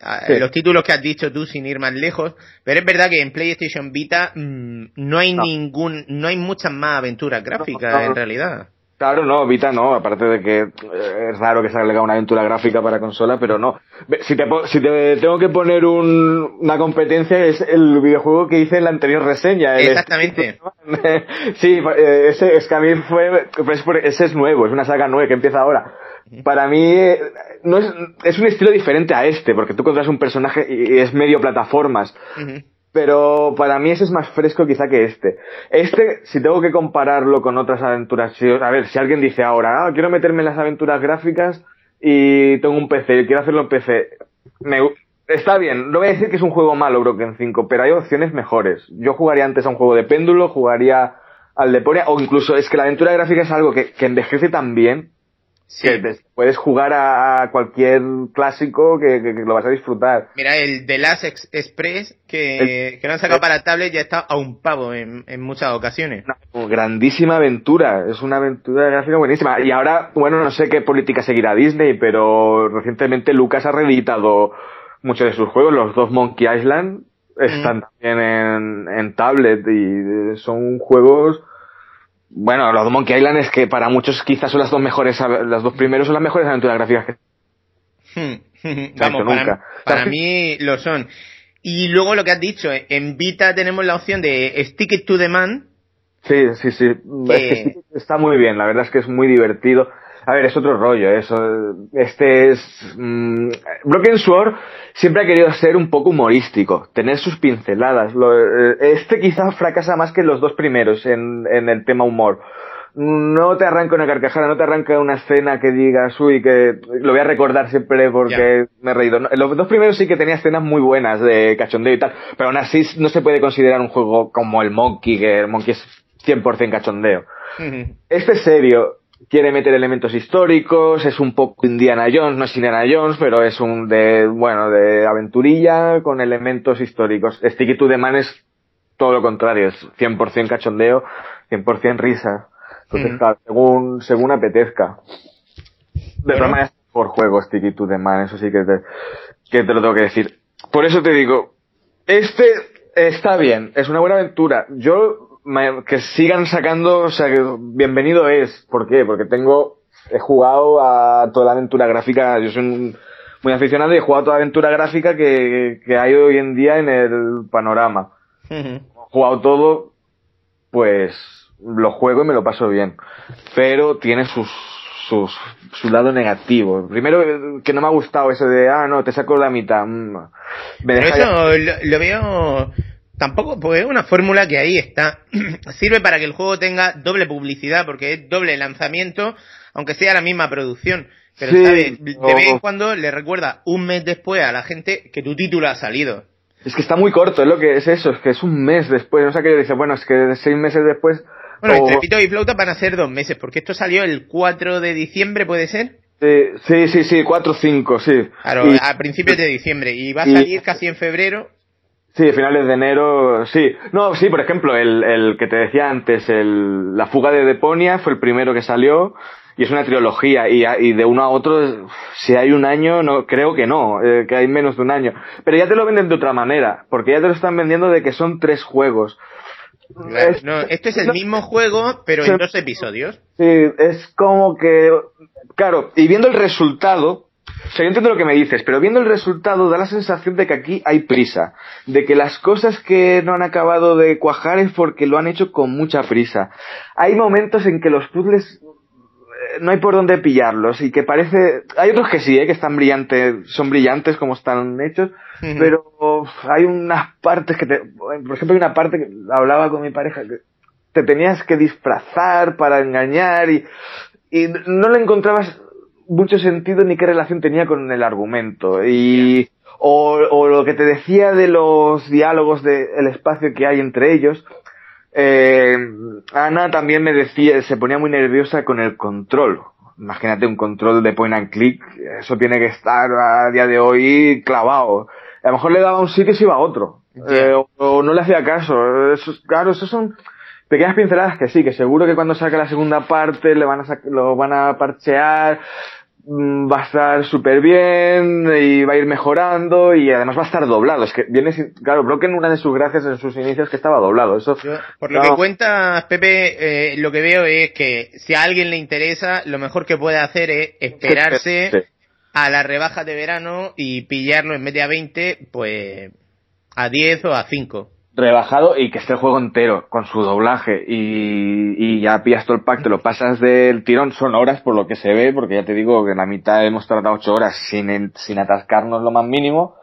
Ah, los títulos que has dicho tú sin ir más lejos, pero es verdad que en PlayStation Vita mmm, no hay ningún, no hay muchas más aventuras gráficas en realidad. Claro, no, Vita no, aparte de que eh, es raro que salga una aventura gráfica para consola, pero no. Si te, si te tengo que poner un, una competencia es el videojuego que hice en la anterior reseña. Exactamente. sí, eh, ese es que a mí fue, pues, ese es nuevo, es una saga nueva que empieza ahora. Para mí eh, no es, es un estilo diferente a este, porque tú controlas un personaje y, es medio plataformas pero para mí ese es más fresco quizá que este. Este, si tengo que compararlo con otras aventuras, a ver, si alguien dice ahora, ah, quiero meterme en las aventuras gráficas y tengo un PC, y quiero hacerlo en PC, me, está bien, no voy a decir que es un juego malo Broken 5, pero hay opciones mejores. Yo jugaría antes a un juego de péndulo, jugaría al de Poria, o incluso es que la aventura gráfica es algo que, que envejece tan bien que puedes jugar a cualquier clásico que, lo vas a disfrutar. Mira, el The Last Express que, que no han sacado para tablet ya está a un pavo en, en muchas ocasiones. Una grandísima aventura, es una aventura gráfica buenísima. Y ahora, bueno, no sé qué política seguirá Disney, pero recientemente Lucas ha reeditado muchos de sus juegos, los dos Monkey Island están también en, en tablet y son juegos bueno, los Monkey Island es que para muchos quizás son las dos mejores, las dos primeros son las mejores aventuras gráficas que hmm. Vamos, para, para mí lo son. Y luego lo que has dicho, en Vita tenemos la opción de Stick It to the Man. Sí, sí, sí. está muy bien, la verdad es que es muy divertido. A ver, es otro rollo, eso. Este es. Mmm, Broken Sword siempre ha querido ser un poco humorístico, tener sus pinceladas. Lo, eh, este quizás fracasa más que los dos primeros en, en el tema humor. No te arranca una carcajada, no te arranca una escena que digas, uy, que lo voy a recordar siempre porque me he reído. Los dos primeros sí que tenía escenas muy buenas de cachondeo y tal, pero aún así no se puede considerar un juego como el Monkey, que el Monkey es 100% cachondeo. Este es serio, quiere meter elementos históricos, es un poco Indiana Jones, no es Indiana Jones, pero es un de, bueno, de aventurilla con elementos históricos. Sticky to the Man es todo lo contrario, es 100% cachondeo, 100% risa. Entonces, claro, según, según apetezca. De todas maneras, por juego Sticky to the Man, eso sí que te, que te lo tengo que decir. Por eso te digo, este está bien, es una buena aventura. Yo que sigan sacando, o sea, que bienvenido es. ¿Por qué? Porque tengo, he jugado a toda la aventura gráfica, yo soy muy aficionado y he jugado a toda la aventura gráfica que, que hay hoy en día en el panorama. He jugado todo, pues lo juego y me lo paso bien. Pero tiene sus, sus, su lado negativo. Primero, que no me ha gustado eso de, ah, no, te saco la mitad. Mm, eso lo, veo Tampoco, pues es una fórmula que ahí está. Sirve para que el juego tenga doble publicidad, porque es doble lanzamiento, aunque sea la misma producción. Pero de vez en cuando le recuerda un mes después a la gente que tu título ha salido. Es que está muy corto, es lo que es eso, es que es un mes después. O sea que yo dice, bueno, es que seis meses después. Bueno, o- entre pito y flauta van a ser dos meses, porque esto salió el 4 de diciembre, ¿puede ser? Sí, sí, sí, sí, cuatro o cinco, sí. Claro, Y- a principios de diciembre. Y va a y- salir casi en febrero. Sí, finales de enero, sí. No, sí, por ejemplo, el, el que te decía antes, el, La fuga de Deponia fue el primero que salió y es una trilogía y, y de uno a otro, si hay un año, no creo que no, eh, que hay menos de un año. Pero ya te lo venden de otra manera, porque ya te lo están vendiendo de que son tres juegos. Es- No, esto es el no- mismo juego, pero en dos episodios. Sí, es como que, claro, y viendo el resultado, o sea, yo entiendo lo que me dices, pero viendo el resultado da la sensación de que aquí hay prisa, de que las cosas que no han acabado de cuajar es porque lo han hecho con mucha prisa. Hay momentos en que los puzzles eh, no hay por dónde pillarlos y que parece, hay otros que sí, eh, que están brillantes, son brillantes como están hechos, pero uf, hay unas partes que te, por ejemplo hay una parte que hablaba con mi pareja que te tenías que disfrazar para engañar y, y no le encontrabas mucho sentido ni qué relación tenía con el argumento. Y o, o lo que te decía de los diálogos del espacio que hay entre ellos eh, Ana también me decía se ponía muy nerviosa con el control. Imagínate un control de point and click eso tiene que estar a día de hoy clavado. A lo mejor le daba un sitio y se iba a otro. Eh, o, o no le hacía caso. Eso es- claro esos son pequeñas pinceladas que sí, que seguro que cuando saque la segunda parte le van a lo van a parchear, mm, va a estar súper bien y va a ir mejorando y además va a estar doblado. Es que viene, sin- claro, Broken una de sus gracias en sus inicios que estaba doblado. Eso, Yo, por lo que cuentas, Pepe, eh, lo que veo es que si a alguien le interesa, lo mejor que puede hacer es esperarse Sí. a las rebajas de verano y pillarlo en vez de a 20, pues a 10 o a 5. Rebajado y que esté el juego entero con su doblaje y, y ya pillas todo el pack, te lo pasas del tirón, son horas por lo que se ve, porque ya te digo que en la mitad hemos tardado ocho horas sin, sin atascarnos lo más mínimo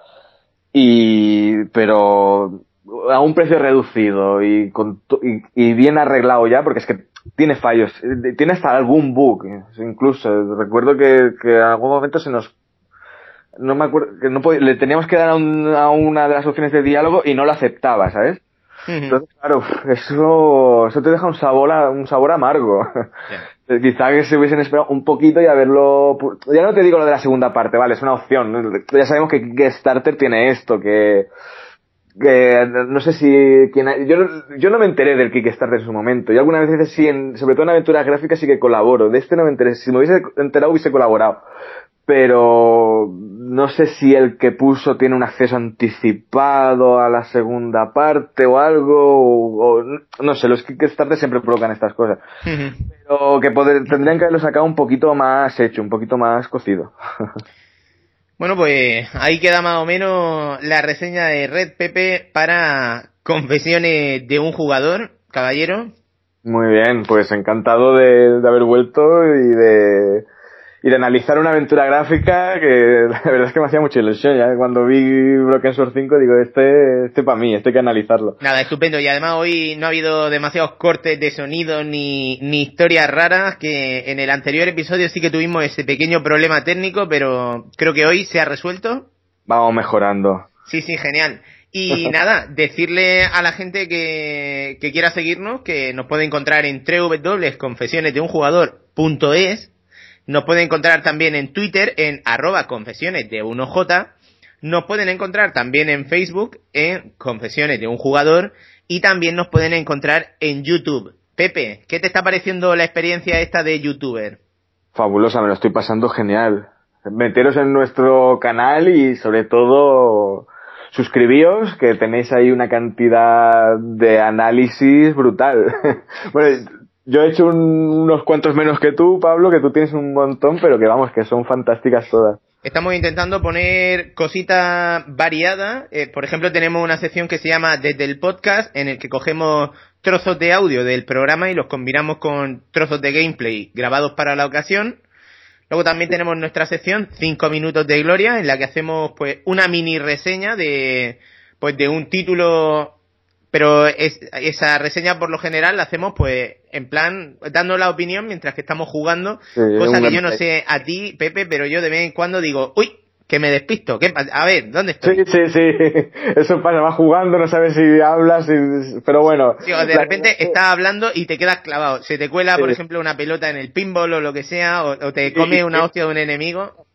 y pero a un precio reducido y, con y, y bien arreglado ya porque es que tiene fallos eh, tiene hasta algún bug incluso recuerdo que, que en algún momento se nos no me acuerdo que no pod- le teníamos que dar a, un- a una de las opciones de diálogo y no lo aceptaba sabes entonces claro eso eso te deja un sabor a- un sabor amargo Eh, Quizá que se hubiesen esperado un poquito y haberlo... Ya no te digo lo de la segunda parte, vale, es una opción. Ya sabemos que Kickstarter tiene esto, que... que no sé si... Quien ha- yo, no- yo no me enteré del Kickstarter en su momento. Yo algunas veces sí, en, sobre todo en aventuras gráficas sí que colaboro. De este no me enteré. Si me hubiese enterado hubiese colaborado. Pero no sé si el que puso tiene un acceso anticipado a la segunda parte o algo. O, o- no sé, los Kickstarter siempre provocan estas cosas. Pero que poder- tendrían que haberlo sacado un poquito más hecho, un poquito más cocido. Bueno, pues ahí queda más o menos la reseña de Red Pepe para confesiones de un jugador, caballero. Muy bien, pues encantado de, de haber vuelto y de, y de analizar una aventura gráfica que la verdad es que me hacía mucha ilusión. Ya cuando vi Broken Sword 5 digo, este, este para mí, este hay que analizarlo. Nada, estupendo. Y además hoy no ha habido demasiados cortes de sonido ni, ni historias raras, que en el anterior episodio sí que tuvimos ese pequeño problema técnico, pero creo que hoy se ha resuelto. Vamos mejorando. Sí, sí, genial. Y nada, decirle a la gente que, que quiera seguirnos que nos puede encontrar en www.confesionesdeunjugador.es Nos puede encontrar también en Twitter en arroba confesiones de 1J. Nos pueden encontrar también en Facebook en confesiones de un jugador. Y también nos pueden encontrar en YouTube. Pepe, ¿qué te está pareciendo la experiencia esta de youtuber? Fabulosa, me lo estoy pasando genial. Meteros en nuestro canal y sobre todo suscribíos que tenéis ahí una cantidad de análisis brutal. bueno, yo he hecho un- unos cuantos menos que tú, Pablo, que tú tienes un montón, pero que vamos, que son fantásticas todas. Estamos intentando poner cositas variadas. Eh, por ejemplo, tenemos una sección que se llama Desde el Podcast, en el que cogemos trozos de audio del programa y los combinamos con trozos de gameplay grabados para la ocasión. Luego también tenemos nuestra sección 5 minutos de gloria, en la que hacemos pues una mini reseña de pues de un título pero es, esa reseña por lo general la hacemos pues en plan dando la opinión mientras que estamos jugando Sí, cosa que yo no sé a ti Pepe pero yo de vez en cuando digo uy que me despisto. ¿Qué? A ver, ¿dónde estoy? Sí, sí, sí. Eso pasa, vas jugando, no sabes si hablas, y- pero bueno. Sí, o de La- repente estás hablando y te quedas clavado. Se te cuela, por Sí. ejemplo, una pelota en el pinball o lo que sea, o, o te come una hostia de un enemigo.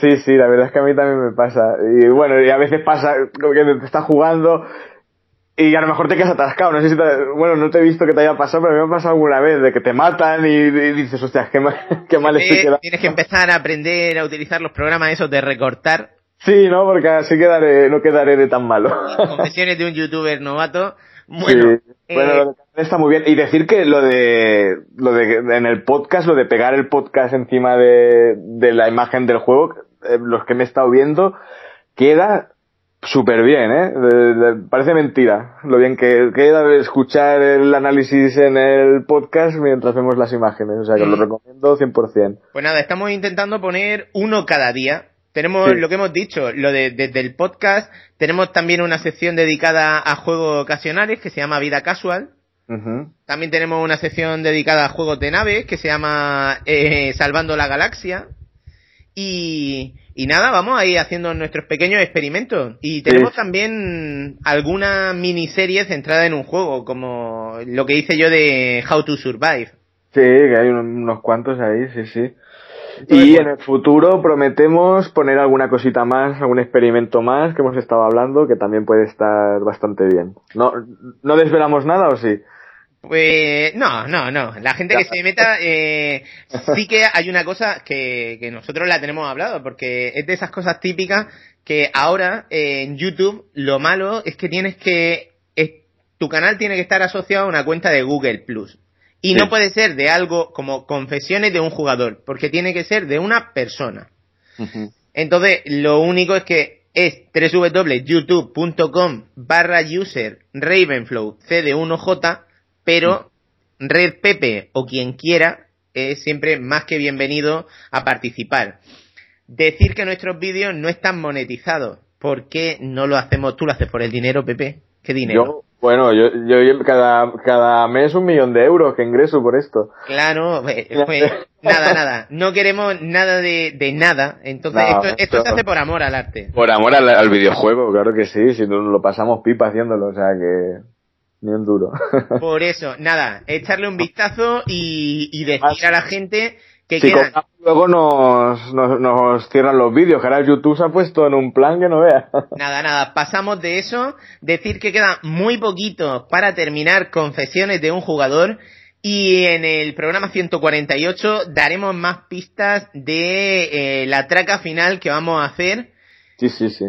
Sí, sí, la verdad es que a mí también me pasa. Y bueno, y a veces pasa como que te estás jugando y a lo mejor te quedas atascado. No sé si te- bueno, no te he visto que te haya pasado, pero me ha pasado alguna vez de que te matan y, y dices, hostia, qué mal, qué mal estoy quedando. tienes que empezar a aprender a utilizar los programas esos de recortar. Sí, ¿no? Porque así quedaré, no quedaré de tan malo. Confesiones de un youtuber novato. Bueno, Sí. Bueno, eh, lo de está muy bien. Y decir que lo de, lo de, en el podcast, lo de pegar el podcast encima de, de la imagen del juego, eh, los que me he estado viendo, queda súper bien, ¿eh? De- de- parece mentira lo bien que queda escuchar el análisis en el podcast mientras vemos las imágenes. O sea, que lo Mm. recomiendo 100%. Pues nada, estamos intentando poner uno cada día. Tenemos Sí. lo que hemos dicho, lo de desde el podcast. Tenemos también una sección dedicada a juegos ocasionales que se llama Vida Casual. También tenemos una sección dedicada a juegos de naves que se llama eh, Salvando la Galaxia. Y, y nada, vamos a ir haciendo nuestros pequeños experimentos. Y tenemos Sí. también alguna miniserie centrada en un juego, como lo que hice yo de How to Survive. Sí, que hay unos, unos cuantos ahí, sí, sí. Y en el futuro prometemos poner alguna cosita más, algún experimento más que hemos estado hablando que también puede estar bastante bien. ¿No, no desvelamos nada o sí? Pues no, no, no. La gente que se meta, eh, sí que hay una cosa que, que nosotros la tenemos hablado, porque es de esas cosas típicas que ahora eh, en YouTube lo malo es que tienes que, es- tu canal tiene que estar asociado a una cuenta de Google Plus. Y Sí. no puede ser de algo como confesiones de un jugador, porque tiene que ser de una persona. Entonces, lo único es que es www.youtube.com barra user Ravenflow CD1J, pero Red Pepe o quien quiera es siempre más que bienvenido a participar. Decir que nuestros vídeos no están monetizados. ¿Por qué no lo hacemos? ¿Tú lo haces por el dinero, Pepe? ¿Qué dinero? Yo, bueno, yo, yo cada, cada mes un millón de euros que ingreso por esto. Claro, pues, pues, nada, nada. No queremos nada de, de nada. Entonces, No, esto, esto se hace por amor al arte. Por amor al, al videojuego, claro que sí, si nos lo pasamos pipa haciéndolo, o sea que ni un duro. Por eso, nada, echarle un vistazo y, y decir a la gente que Si quedan. luego nos, nos, nos cierran los vídeos, que ahora YouTube se ha puesto en un plan que no veas. Nada, nada, pasamos de eso, decir que queda muy poquito para terminar confesiones de un jugador y en el programa 148 daremos más pistas de eh, la traca final que vamos a hacer, Sí, sí, sí.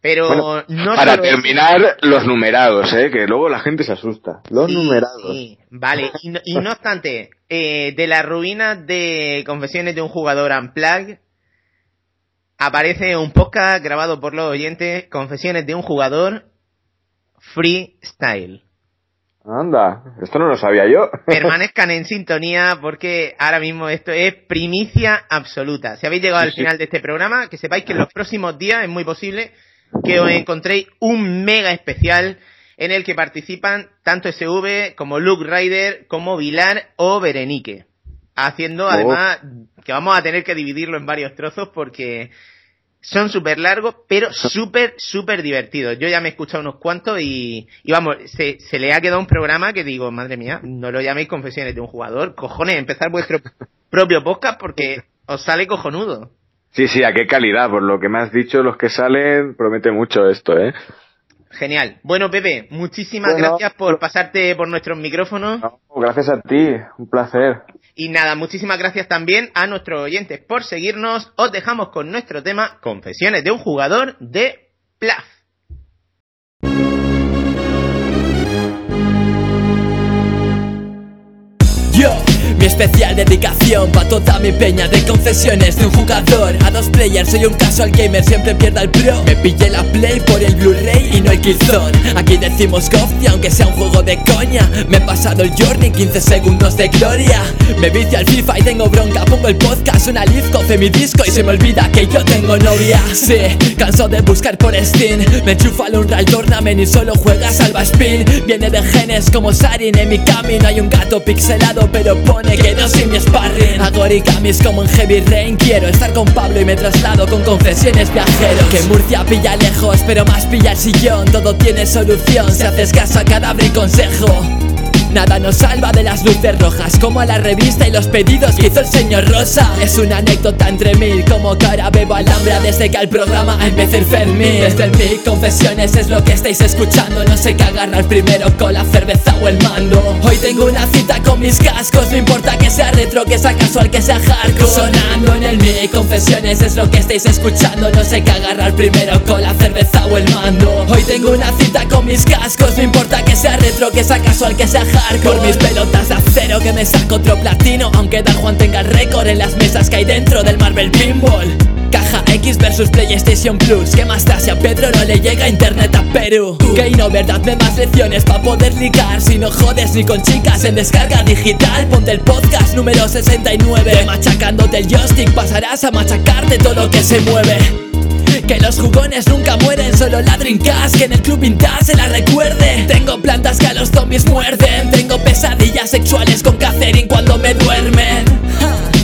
Pero Bueno, no Para solo terminar, los numerados, ¿eh? Que luego la gente se asusta. Los Sí, numerados. sí, vale, y no, y no obstante, eh, de las ruinas de Confesiones de un jugador Unplugged, aparece un podcast grabado por los oyentes, Confesiones de un jugador Freestyle. Anda, esto no lo sabía yo. Permanezcan en sintonía porque ahora mismo esto es primicia absoluta. Si habéis llegado al final de este programa, que sepáis que en los próximos días es muy posible que os encontréis un mega especial en el que participan tanto SV como Luke Ryder, como Vilar o Berenique. Haciendo Oh. además que vamos a tener que dividirlo en varios trozos porque son súper largos, pero súper, súper divertidos. Yo ya me he escuchado unos cuantos y, y vamos, se, se le ha quedado un programa que digo, madre mía, no lo llaméis confesiones de un jugador. Cojones, empezar vuestro propio podcast porque os sale cojonudo. Sí, sí, a qué calidad. Por lo que me has dicho, los que salen, promete mucho esto, ¿eh? Genial. Bueno, Pepe, muchísimas Bueno. gracias por pasarte por nuestros micrófonos. No, gracias a ti, un placer. Y nada, muchísimas gracias también a nuestros oyentes por seguirnos. Os dejamos con nuestro tema Confesiones de un jugador de Plaf. Especial dedicación pa' toda mi peña de confesiones de un jugador a dos players. Soy un casual gamer, siempre pierda el pro. Me pillé la play por el Blu-ray y no el Killzone. Aquí decimos y aunque sea un juego de coña, me he pasado el journey 15 segundos de gloria. Me vicio al FIFA y tengo bronca, pongo el podcast, una leaf, coce mi disco y se me olvida que yo tengo novia. Sí, canso de buscar por Steam, me enchufa al Unreal Tournament y solo juega Salva Spin. Viene de genes como Sarin, en mi camino hay un gato pixelado, pero pone que no soy mi sparring. Hago origamis como en Heavy Rain. Quiero estar con Pablo y me traslado con confesiones viajeros. Que Murcia pilla lejos pero más pilla el sillón. Todo tiene solución si haces caso a cada y consejo Nada nos salva de las luces rojas Como a la revista y los pedidos que hizo el señor Rosa. Es una anécdota entre mil Como ahora bebo alhambra desde que al programa empecé el Fermín. Desde el mic, confesiones es lo que estáis escuchando No sé qué agarrar primero con la cerveza o el mando. Hoy tengo una cita con mis cascos No importa que sea retro, que sea casual, que sea hardcore. Sonando en el mic, confesiones es lo que estáis escuchando No sé qué agarrar primero con la cerveza o el mando. Hoy tengo una cita con mis cascos No importa que sea retro, que sea casual, que sea hardcore por mis pelotas de acero que me saco otro platino. Aunque Dan Juan tenga récord en las mesas que hay dentro del Marvel Pinball. Caja X versus PlayStation Plus. ¿Qué más da si a Pedro no le llega internet a Perú? Que no, verdad, me más lecciones pa' poder ligar. Si no jodes ni con chicas en descarga digital Ponte el podcast número 69 Machacándote el joystick pasarás a machacarte todo lo que se mueve que los jugones nunca mueren, solo ladrincas Que en el club vintage se la recuerde. Tengo plantas que a los zombies muerden Tengo pesadillas sexuales con Catherine cuando me duermen